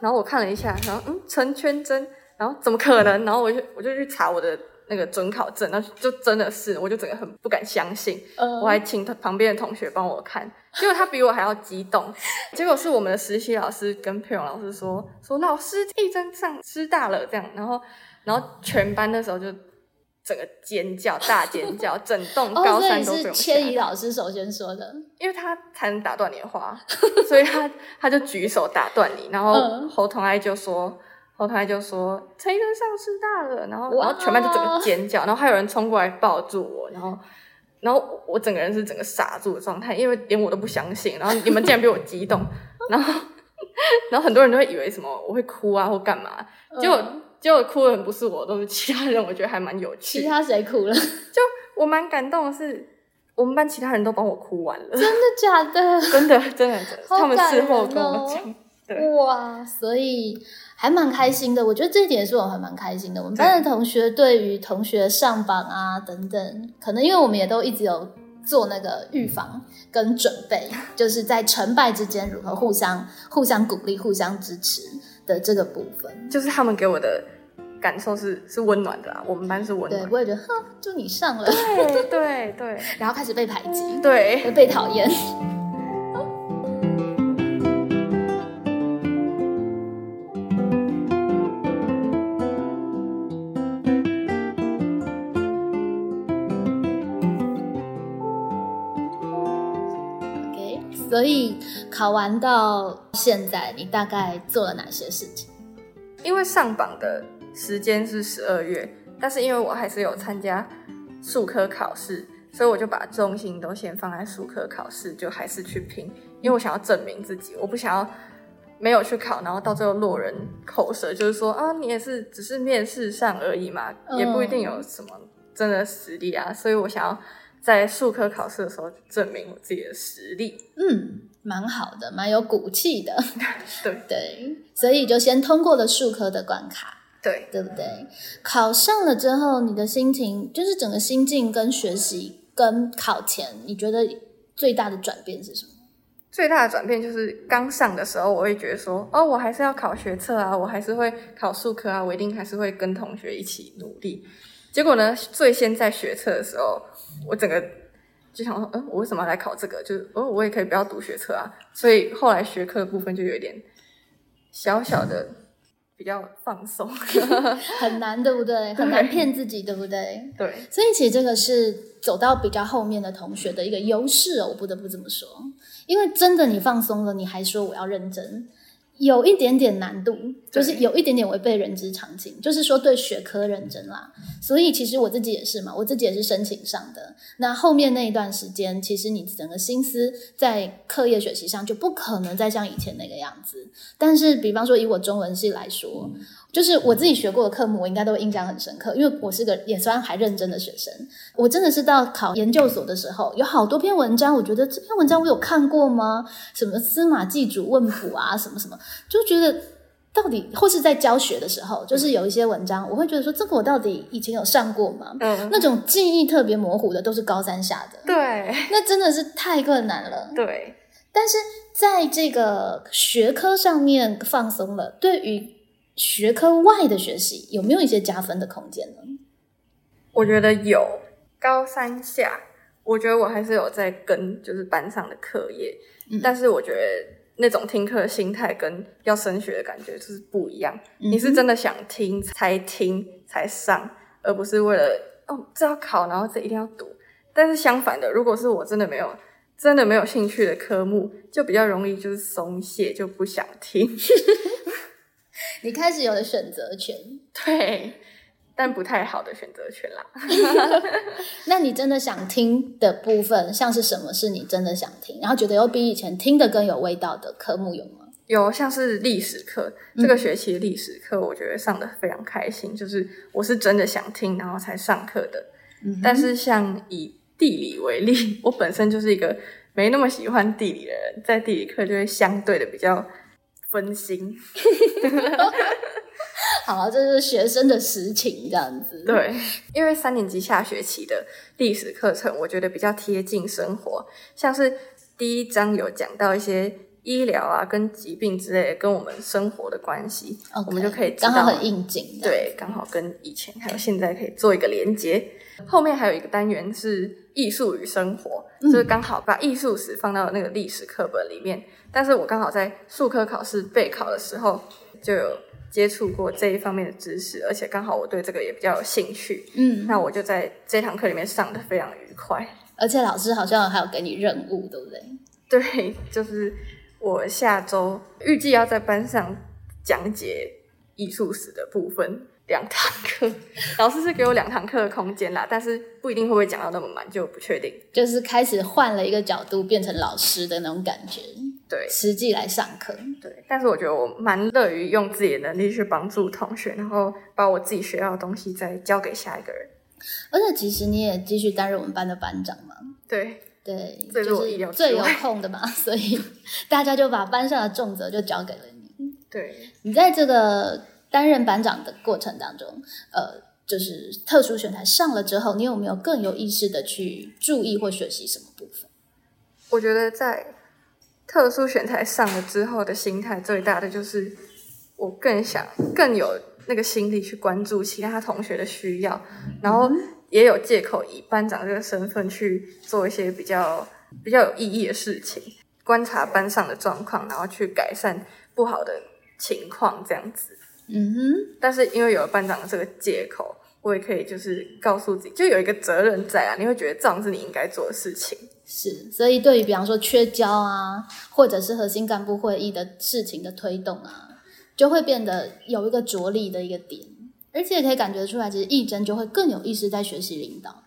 然后我看了一下，然后嗯，陈圈真，然后怎么可能？然后我就我就去查我的那个准考证，那就真的是，我就整个很不敢相信。我还请他旁边的同学帮我看，结果他比我还要激动。结果是我们的实习老师跟佩蓉老师说：“说老师一真上师大了。”这样，然后然后全班那时候就。整个尖叫，大尖叫，整栋高三都。是千怡老师首先说的，因为他才能打断你的话，所以他他就举手打断你，然后侯同爱就说，侯同爱就说陈医生上师大了，然后然后全班就整个尖叫，然后还有人冲过来抱住我，然后然后我整个人是整个傻住的状态，因为连我都不相信，然后你们竟然比我激动，然后然后很多人都会以为什么我会哭啊或干嘛，结果。结果哭的人不是我，都是其他人。我觉得还蛮有趣。其他谁哭了？就我蛮感动的是，我们班其他人都帮我哭完了。真的假的？真的真的，他们事后跟我讲。哇，所以还蛮开心的。我觉得这一点是我还蛮开心的。我们班的同学对于同学上榜啊等等，可能因为我们也都一直有做那个预防跟准备，就是在成败之间如何互相互相鼓励、互相支持。的这个部分，就是他们给我的感受是是温暖的啊。我们班是温暖，对，我也觉得，哼，就你上了，对对对，然后开始被排挤，对，被讨厌。所以考完到现在，你大概做了哪些事情？因为上榜的时间是十二月，但是因为我还是有参加数科考试，所以我就把重心都先放在数科考试，就还是去拼。因为我想要证明自己，我不想要没有去考，然后到最后落人口舌，就是说啊，你也是只是面试上而已嘛，也不一定有什么真的实力啊。所以我想要。在数科考试的时候，证明我自己的实力。嗯，蛮好的，蛮有骨气的。对 对，所以就先通过了数科的关卡。对，对不对？考上了之后，你的心情，就是整个心境跟学习跟考前，你觉得最大的转变是什么？最大的转变就是刚上的时候，我会觉得说，哦，我还是要考学测啊，我还是会考数科啊，我一定还是会跟同学一起努力。结果呢，最先在学测的时候。我整个就想说，嗯，我为什么要来考这个？就是哦，我也可以不要读学测啊。所以后来学科部分就有点小小的比较放松，很难，对不对？很难骗自己，对不对？对。所以其实这个是走到比较后面的同学的一个优势哦，我不得不这么说。因为真的你放松了，你还说我要认真。有一点点难度，就是有一点点违背人之常情，就是说对学科认真啦。所以其实我自己也是嘛，我自己也是申请上的。那后面那一段时间，其实你整个心思在课业学习上就不可能再像以前那个样子。但是，比方说以我中文系来说。就是我自己学过的科目，我应该都印象很深刻，因为我是个也算还认真的学生。我真的是到考研究所的时候，有好多篇文章，我觉得这篇文章我有看过吗？什么司马祭祖问卜啊，什么什么，就觉得到底或是在教学的时候，就是有一些文章，我会觉得说，这个我到底以前有上过吗？嗯，那种记忆特别模糊的，都是高三下的，对那真的是太困难了。对，但是在这个学科上面放松了，对于学科外的学习，有没有一些加分的空间呢？我觉得有高三下，我觉得我还是有在跟就是班上的课业，嗯但是我觉得那种听课的心态跟要升学的感觉就是不一样。你是真的想听才听才上，而不是为了哦这要考，然后这一定要读。但是相反的，如果是我真的没有真的没有兴趣的科目，就比较容易就是松懈，就不想听。你开始有了选择权，对，但不太好的选择权啦。那你真的想听的部分，像是什么是你真的想听，然后觉得又比以前听的更有味道的科目有吗？有像是历史课，这个学期历史课，我觉得上的非常开心，就是我是真的想听，然后才上课的。嗯但是像以地理为例，我本身就是一个没那么喜欢地理的人，在地理课就会相对的比较分心。好，这是学生的实情，这样子。，对，因为三年级下学期的历史课程，我觉得比较贴近生活，像是第一章有讲到一些医疗啊跟疾病之类的跟我们生活的关系我们就可以知道刚好很应景。对，刚好跟以前还有现在可以做一个连接。后面还有一个单元是艺术与生活，就是刚好把艺术史放到那个历史课本里面。但是我刚好在数科考试备考的时候就有接触过这一方面的知识，而且刚好我对这个也比较有兴趣，嗯，那我就在这堂课里面上的非常愉快。而且老师好像还有给你任务，对不对？对，就是我下周预计要在班上讲解艺术史的部分两堂课，老师是给我两堂课的空间啦，但是不一定会不会讲到那么满，就不确定。就是开始换了一个角度，变成老师的那种感觉，对实际来上课。对，但是我觉得我蛮乐于用自己的能力去帮助同学，然后把我自己学到的东西再交给下一个人。而且其实你也继续担任我们班的班长嘛，对，对，就是最有外空的嘛，所以大家就把班上的重责就交给了你。对，你在这个担任班长的过程当中，呃，就是特殊选材上了之后，你有没有更有意识的去注意或学习什么部分？我觉得在特殊选材上了之后的心态最大的就是，我更想更有那个心力去关注其他同学的需要，然后也有借口以班长这个身份去做一些比较比较有意义的事情，观察班上的状况，然后去改善不好的情况，这样子。嗯哼，但是因为有了班长的这个借口，我也可以就是告诉自己，就有一个责任在啊，你会觉得这样是你应该做的事情。是，所以对于比方说缺交啊，或者是核心干部会议的事情的推动啊，就会变得有一个着力的一个点，而且也可以感觉出来，其实义珍就会更有意识在学习领导，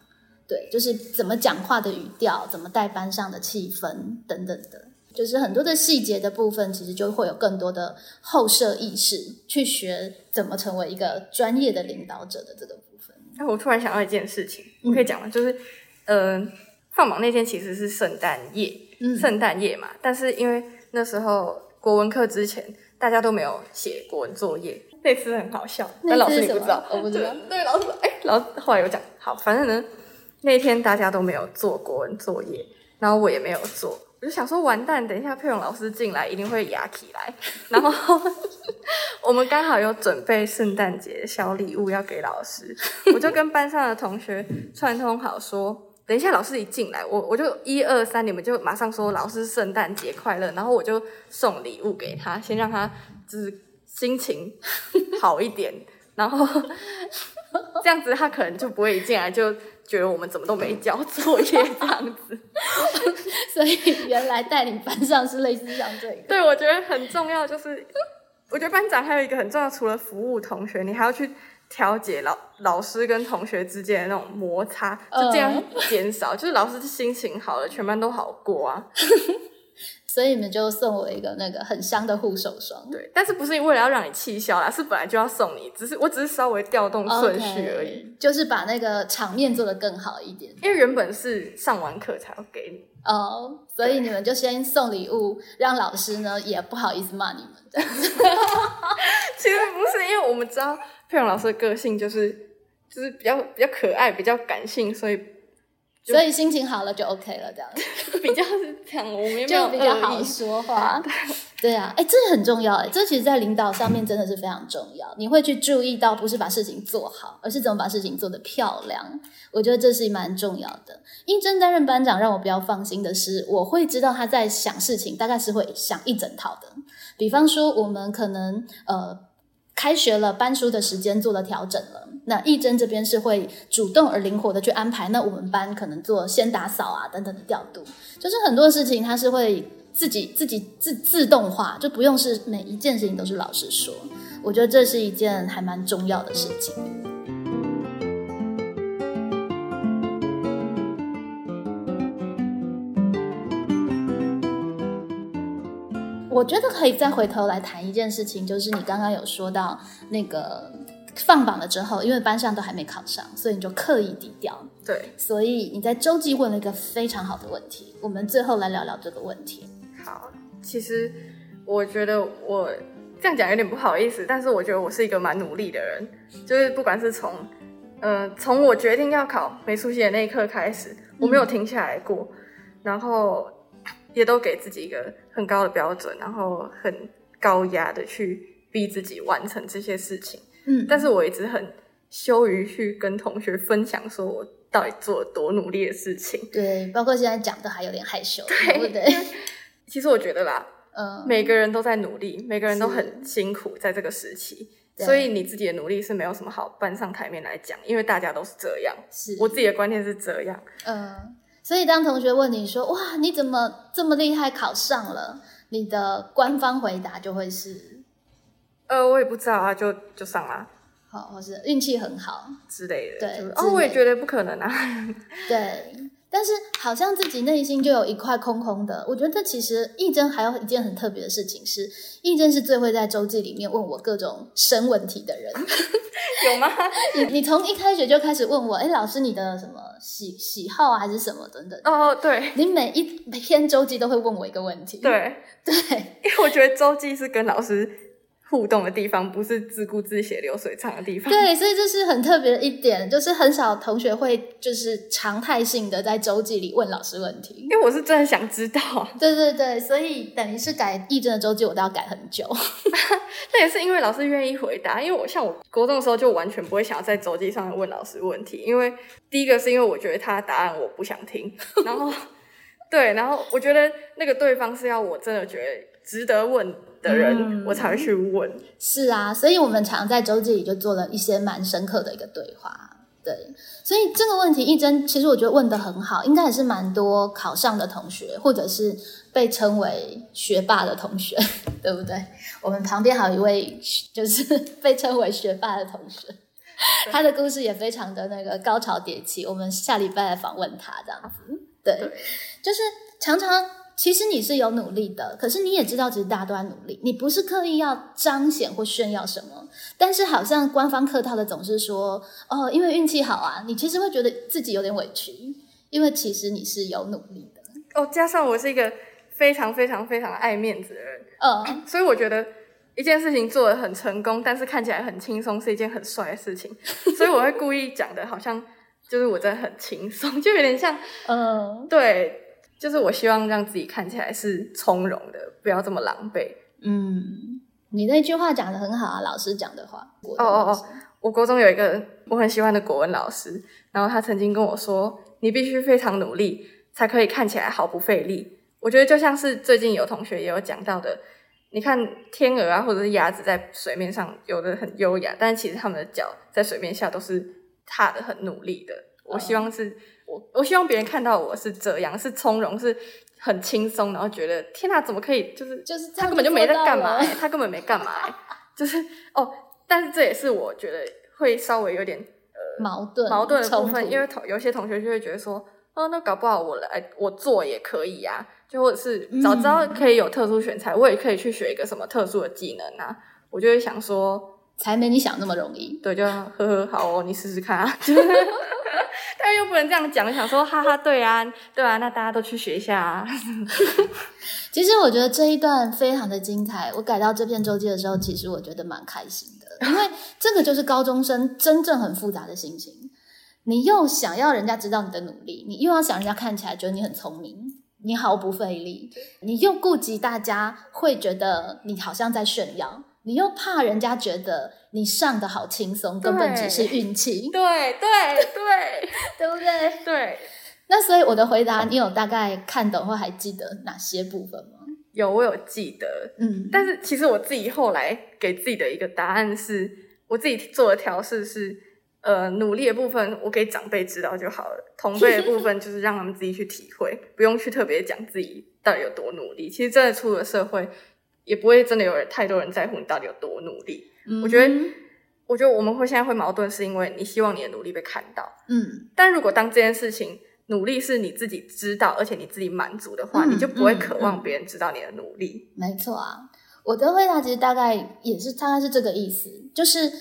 对，就是怎么讲话的语调，怎么带班上的气氛等等的，就是很多的细节的部分，其实就会有更多的后设意识去学怎么成为一个专业的领导者的这个部分。哎，我突然想到一件事情，我可以讲吗？就是，呃，放榜那天其实是圣诞夜，嗯圣诞夜嘛。但是因为那时候国文课之前大家都没有写国文作业，那次很好笑，但老师你不知道，我不知道。对，老师哎，老师后来有讲，好，反正呢那天大家都没有做国文作业，然后我也没有做。我就想说，完蛋！等一下佩蓉老师进来，一定会压起来。然后 我们刚好有准备圣诞节小礼物要给老师，我就跟班上的同学串通好说，等一下老师一进来，我我就一二三，你们就马上说老师圣诞节快乐，然后我就送礼物给他，先让他就是心情好一点，然后这样子他可能就不会一进来就觉得我们怎么都没交作业这样子。所以原来带领班上是类似像这个。对，我觉得很重要，就是我觉得班长还有一个很重要，除了服务同学，你还要去调解老老师跟同学之间的那种摩擦，就这样减少，就是老师心情好了，全班都好过啊。所以你们就送我一个那个很香的护手霜。对，但是不是为了要让你气消啦，是本来就要送你，只是我只是稍微调动顺序而已就是把那个场面做得更好一点。因为原本是上完课才要给你。哦，所以你们就先送礼物，让老师呢也不好意思骂你们。其实不是，因为我们知道佩蓉老师的个性就是就是比较比较可爱，比较感性，所以就所以心情好了就 OK 了，这样 比较是这样。我们也没有就比较好说话。对啊，哎，这很重要哎，这其实，在领导上面真的是非常重要。你会去注意到，不是把事情做好，而是怎么把事情做得漂亮。我觉得这是蛮重要的。应征担任班长，让我比较放心的是，我会知道他在想事情，大概是会想一整套的。比方说，我们可能呃开学了，搬书的时间做了调整了，那义珍这边是会主动而灵活的去安排。那我们班可能做先打扫啊等等的调度，就是很多事情他是会自己自己自自动化，就不用是每一件事情都是老师说。我觉得这是一件还蛮重要的事情。我觉得可以再回头来谈一件事情，就是你刚刚有说到那个放榜了之后，因为班上都还没考上，所以你就刻意低调。对，所以你在周记问了一个非常好的问题，我们最后来聊聊这个问题。好，其实我觉得我这样讲有点不好意思，但是我觉得我是一个蛮努力的人，就是不管是从呃从我决定要考美术系的那一刻开始，我没有停下来过，然后也都给自己一个很高的标准，然后很高压的去逼自己完成这些事情。嗯，但是我一直很羞于去跟同学分享，说我到底做了多努力的事情。对，包括现在讲的还有点害羞，对对不对？其实我觉得啦，嗯，每个人都在努力，每个人都很辛苦，在这个时期，所以你自己的努力是没有什么好搬上台面来讲，因为大家都是这样。是我自己的观念是这样，嗯，所以当同学问你说：“哇，你怎么这么厉害，考上了？”你的官方回答就会是呃，我也不知道啊，就就上了“好”或是运气很好。之类的。对哦，我也觉得不可能啊。对，但是好像自己内心就有一块空空的。我觉得其实义珍还有一件很特别的事情是，义珍是最会在周记里面问我各种深问题的人。有吗？你你从一开学就开始问我，哎，老师你的什么喜喜好啊，还是什么等等。哦，对你每一篇周记都会问我一个问题。对，对因为我觉得周记是跟老师互动的地方，不是自顾自写流水账的地方。对，所以这是很特别的一点，就是很少同学会就是常态性的在周记里问老师问题。因为我是真的想知道啊，对对对，所以等于是改义正的周记，我都要改很久。那也是因为老师愿意回答。因为我像我国中的时候，就完全不会想要在周记上问老师问题，因为第一个是因为我觉得他的答案我不想听，然后对，然后我觉得那个对方是要我真的觉得值得问的人，嗯我才会去问。是啊，所以我们常在周记里就做了一些蛮深刻的一个对话。对，所以这个问题一真，其实我觉得问的很好，应该也是蛮多考上的同学，或者是被称为学霸的同学，对不对？我们旁边还有一位就是 被称为学霸的同学，他的故事也非常的那个高潮迭起。我们下礼拜来访问他，这样子。对，对就是常常其实你是有努力的，可是你也知道，其实大家都在努力，你不是刻意要彰显或炫耀什么，但是好像官方客套的总是说，哦，因为运气好啊，你其实会觉得自己有点委屈，因为其实你是有努力的，哦，加上我是一个非常非常非常爱面子的人，嗯，所以我觉得一件事情做的很成功，但是看起来很轻松，是一件很帅的事情，所以我会故意讲的好像就是我真的很轻松，就有点像 嗯。对，就是我希望让自己看起来是从容的，不要这么狼狈。嗯，你那句话讲的很好啊，老师讲的话，哦哦哦，我国中有一个我很喜欢的国文老师，然后他曾经跟我说：“你必须非常努力，才可以看起来毫不费力。”我觉得就像是最近有同学也有讲到的，你看天鹅啊，或者是鸭子在水面上游的很优雅，但是其实它们的脚在水面下都是踏的很努力的。我希望是、我，我希望别人看到我是这样，是从容，是很轻松，然后觉得天哪，怎么可以就是就是他根本就没在干嘛、欸，他根本没干嘛、欸，就是哦，但是这也是我觉得会稍微有点矛盾矛盾的部分，因为同有些同学就会觉得说，哦，那搞不好我来我做也可以呀、就或者是早知道可以有特殊选材，我也可以去学一个什么特殊的技能啊。我就会想说，才没你想那么容易。对，就呵呵，好哦，你试试看啊。但又不能这样讲，想说哈哈，对啊，对啊，那大家都去学一下啊。其实我觉得这一段非常的精彩。我改到这篇周记的时候，其实我觉得蛮开心的，因为这个就是高中生真正很复杂的心情。你又想要人家知道你的努力，你又要想人家看起来觉得你很聪明，你毫不费力，你又顾及大家会觉得你好像在炫耀，你又怕人家觉得你上的好轻松，根本只是运气，对对对 对不对？对，那所以我的回答，你有大概看懂或还记得哪些部分吗？有我有记得，嗯，但是其实我自己后来给自己的一个答案是，我自己做的调试是，呃，努力的部分我给长辈知道就好了，同辈的部 分就是让他们自己去体会，不用去特别讲自己到底有多努力。其实真的出了社会，也不会真的有人太多人在乎你到底有多努力。我觉得嗯我觉得我们会现在会矛盾，是因为你希望你的努力被看到，嗯。但如果当这件事情努力是你自己知道，而且你自己满足的话，嗯你就不会嗯渴望别人知道你的努力。没错啊，我的回答其实大概也是大概是这个意思，就是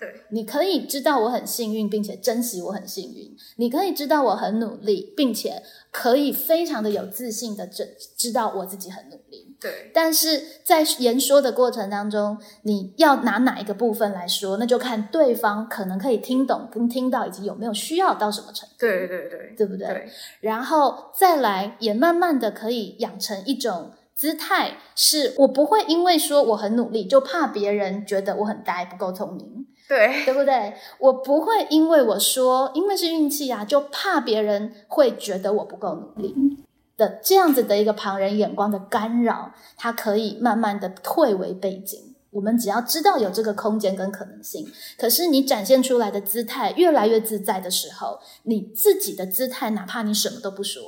对。你可以知道我很幸运，并且珍惜我很幸运；你可以知道我很努力，并且可以非常的有自信的知知道我自己很努力。对。但是在言说的过程当中，你要拿哪一个部分来说，那就看对方可能可以听懂跟听到，以及有没有需要到什么程度，对对对。对不对？对。然后再来，也慢慢的可以养成一种姿态，是我不会因为说我很努力，就怕别人觉得我很呆，不够聪明，对对不对？我不会因为我说因为是运气啊，就怕别人会觉得我不够努力的这样子的一个旁人眼光的干扰，它可以慢慢的退为背景。我们只要知道有这个空间跟可能性，可是你展现出来的姿态越来越自在的时候，你自己的姿态，哪怕你什么都不说，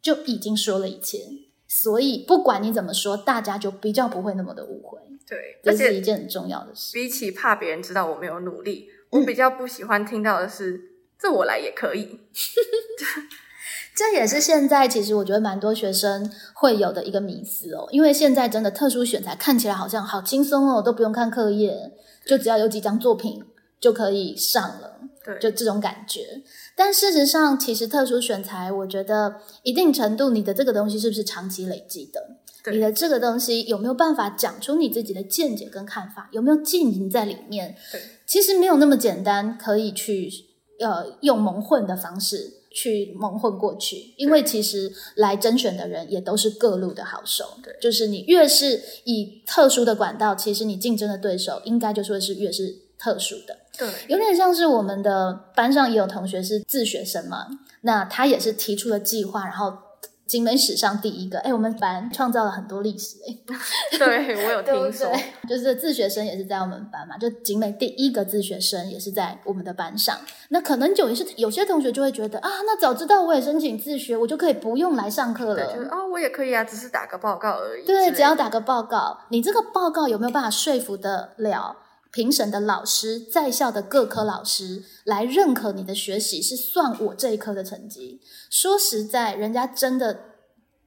就已经说了一切。所以不管你怎么说，大家就比较不会那么的误会，对，而这是一件很重要的事。比起怕别人知道我没有努力，嗯我比较不喜欢听到的是“这我来也可以 这也是现在其实我觉得蛮多学生会有的一个迷思哦，因为现在真的特殊选材看起来好像好轻松哦，都不用看课业，就只要有几张作品就可以上了，”。对，就这种感觉。但事实上，其实特殊选材，我觉得一定程度你的这个东西是不是长期累积的？对你的这个东西有没有办法讲出你自己的见解跟看法？有没有浸淫在里面？对其实没有那么简单，可以去呃用蒙混的方式去蒙混过去，因为其实来甄选的人也都是各路的好手。对就是你越是以特殊的管道，其实你竞争的对手应该就说是越是特殊的。对有点像是我们的班上也有同学是自学生嘛，那他也是提出了计划，然后景美史上第一个，哎，我们班创造了很多历史，哎，对，我有听说，对？就是自学生也是在我们班嘛，就景美第一个自学生也是在我们的班上。那可能有些有些同学就会觉得啊，那早知道我也申请自学，我就可以不用来上课对，了。就是哦，我也可以啊，只是打个报告而已对，只要打个报告，你这个报告有没有办法说服得了评审的老师、在校的各科老师来认可你的学习是算我这一科的成绩？说实在，人家真的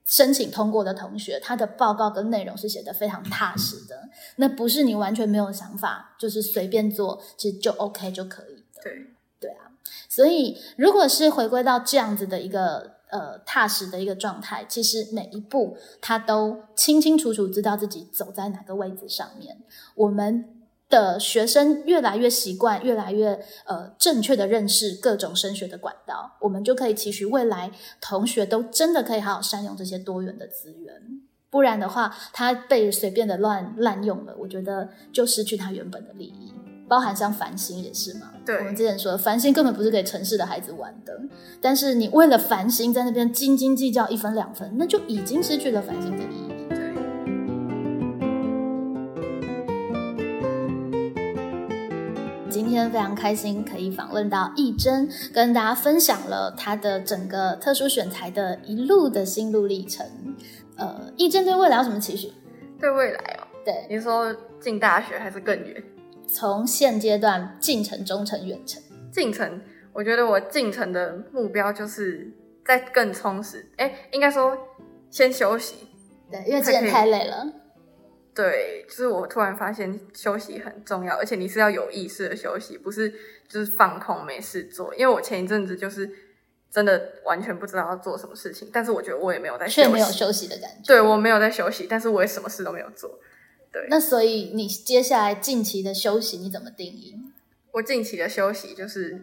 申请通过的同学，他的报告跟内容是写的非常踏实的，那不是你完全没有想法，就是随便做，其实就 OK 就可以的。对对啊，所以如果是回归到这样子的一个呃踏实的一个状态，其实每一步他都清清楚楚知道自己走在哪个位置上面。我们的学生越来越习惯，越来越呃正确的认识各种升学的管道，我们就可以期许未来同学都真的可以好好善用这些多元的资源。不然的话，他被随便的乱滥用了，我觉得就失去他原本的利益。包含像繁星也是嘛，对我们之前说繁星根本不是给城市的孩子玩的，但是你为了繁星在那边斤斤计较一分两分，那就已经失去了繁星的意义。天非常开心可以访问到义珍，跟大家分享了他的整个特殊选材的一路的心路历程。呃，义珍对未来有什么期许？对未来哦，对，你说进大学还是更远？从现阶段近程、中程、远程，进程，我觉得我进程的目标就是在更充实。哎，应该说先休息。对，因为之前太累了。对，就是我突然发现休息很重要，而且你是要有意识的休息，不是就是放空没事做。因为我前一阵子就是真的完全不知道要做什么事情，但是我觉得我也没有在却没有休息的感觉。对我没有在休息，但是我也什么事都没有做。对，那所以你接下来近期的休息你怎么定义？我近期的休息就是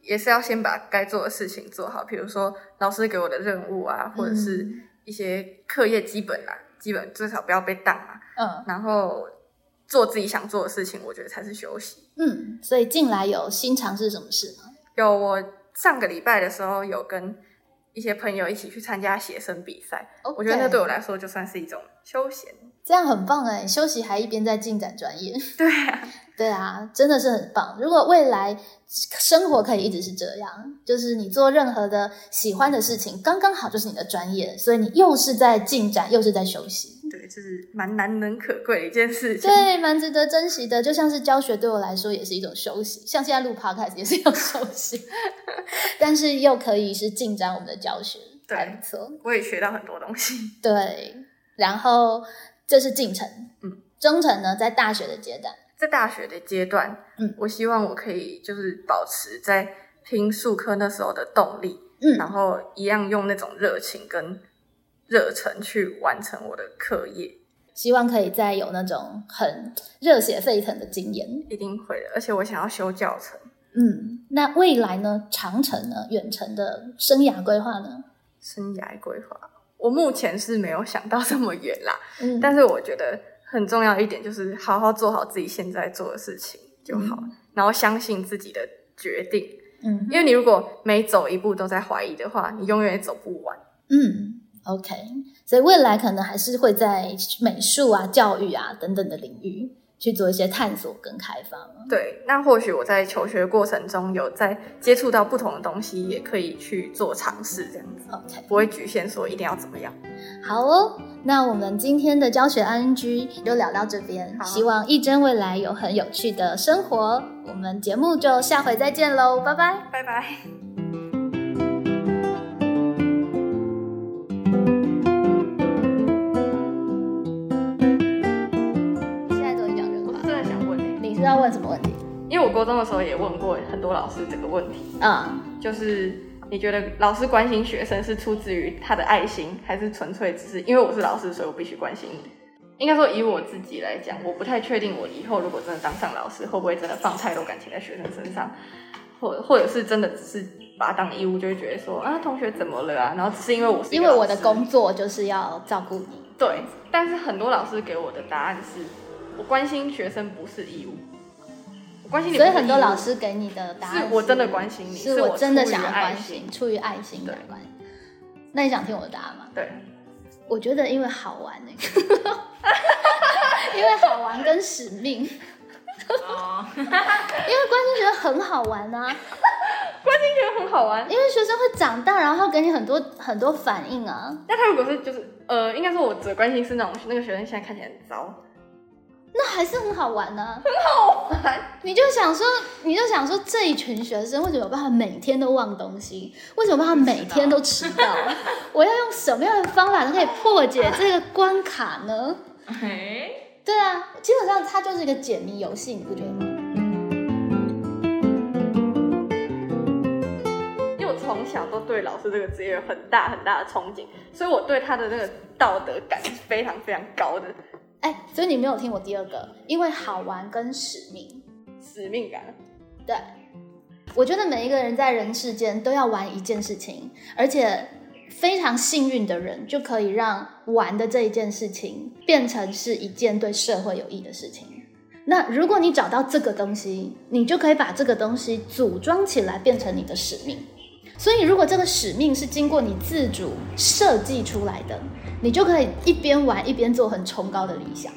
也是要先把该做的事情做好，比如说老师给我的任务啊，或者是一些课业基本啊，基本至少不要被挡啊。嗯，然后做自己想做的事情，我觉得才是休息。嗯，所以近来有新尝试什么事吗？有，我上个礼拜的时候有跟一些朋友一起去参加写生比赛，我觉得那对我来说就算是一种休闲。这样很棒哎，休息还一边在进展专业。对啊，对啊，真的是很棒。如果未来生活可以一直是这样，就是你做任何的喜欢的事情，刚刚好就是你的专业，所以你又是在进展，又是在休息。对，就是蛮难能可贵的一件事情。对，蛮值得珍惜的。就像是教学对我来说也是一种休息，像现在录 podcast 也是一种休息，但是又可以是进展我们的教学，还不错。我也学到很多东西。对，然后。这是进程，嗯，中程呢，在大学的阶段，在大学的阶段，嗯，我希望我可以就是保持在拼数科那时候的动力，嗯，然后一样用那种热情跟热忱去完成我的课业，希望可以再有那种很热血沸腾的经验，一定会的，而且我想要修教程，嗯，那未来呢，长程呢，远程的生涯规划呢？生涯规划。我目前是没有想到这么远啦，嗯，但是我觉得很重要一点就是好好做好自己现在做的事情就好，然后相信自己的决定，嗯，因为你如果每走一步都在怀疑的话，你永远也走不完。嗯，OK，所以未来可能还是会在美术啊、教育啊等等的领域。去做一些探索跟开发对，那或许我在求学过程中有在接触到不同的东西，也可以去做尝试，这样子。OK，不会局限说一定要怎么样。好哦，那我们今天的教学 ING 就聊到这边，希望一真未来有很有趣的生活。我们节目就下回再见喽，拜拜，拜拜。因为我高中的时候也问过很多老师这个问题嗯，就是你觉得老师关心学生是出自于他的爱心，还是纯粹只是因为我是老师，所以我必须关心你？应该说以我自己来讲，我不太确定我以后如果真的当上老师，会不会真的放太多感情在学生身上，或或者是真的只是把他当义务，就会觉得说啊同学怎么了啊？然后只是因为我是因为我的工作就是要照顾你。对，但是很多老师给我的答案是我关心学生不是义务。关心你，所以很多老师给你的答案是我真的关心你，是我真的想要关心，出于爱心的关。那你想听我的答案吗？对，我觉得因为好玩呢，因为好玩跟使命。哦，因为关心觉得很好玩啊，关心觉得很好玩，因为学生会长大，然后给你很多很多反应啊。那他如果是就是呃，应该说我只关心是那种那个学生现在看起来很糟。那还是很好玩呢，很好玩。你就想说，你就想说，这一群学生为什么有办法每天都忘东西？为什么办法每天都迟到？我要用什么样的方法可以破解这个关卡呢？对啊，基本上它就是一个解谜游戏，你不觉得吗？因为我从小都对老师这个职业有很大很大的憧憬，所以我对他的那个道德感是非常非常高的。哎，所以你没有听我第二个，因为好玩跟使命，使命感。对，我觉得每一个人在人世间都要玩一件事情，而且非常幸运的人就可以让玩的这一件事情变成是一件对社会有益的事情。那如果你找到这个东西，你就可以把这个东西组装起来，变成你的使命。所以，如果这个使命是经过你自主设计出来的，你就可以一边玩一边做很崇高的理想。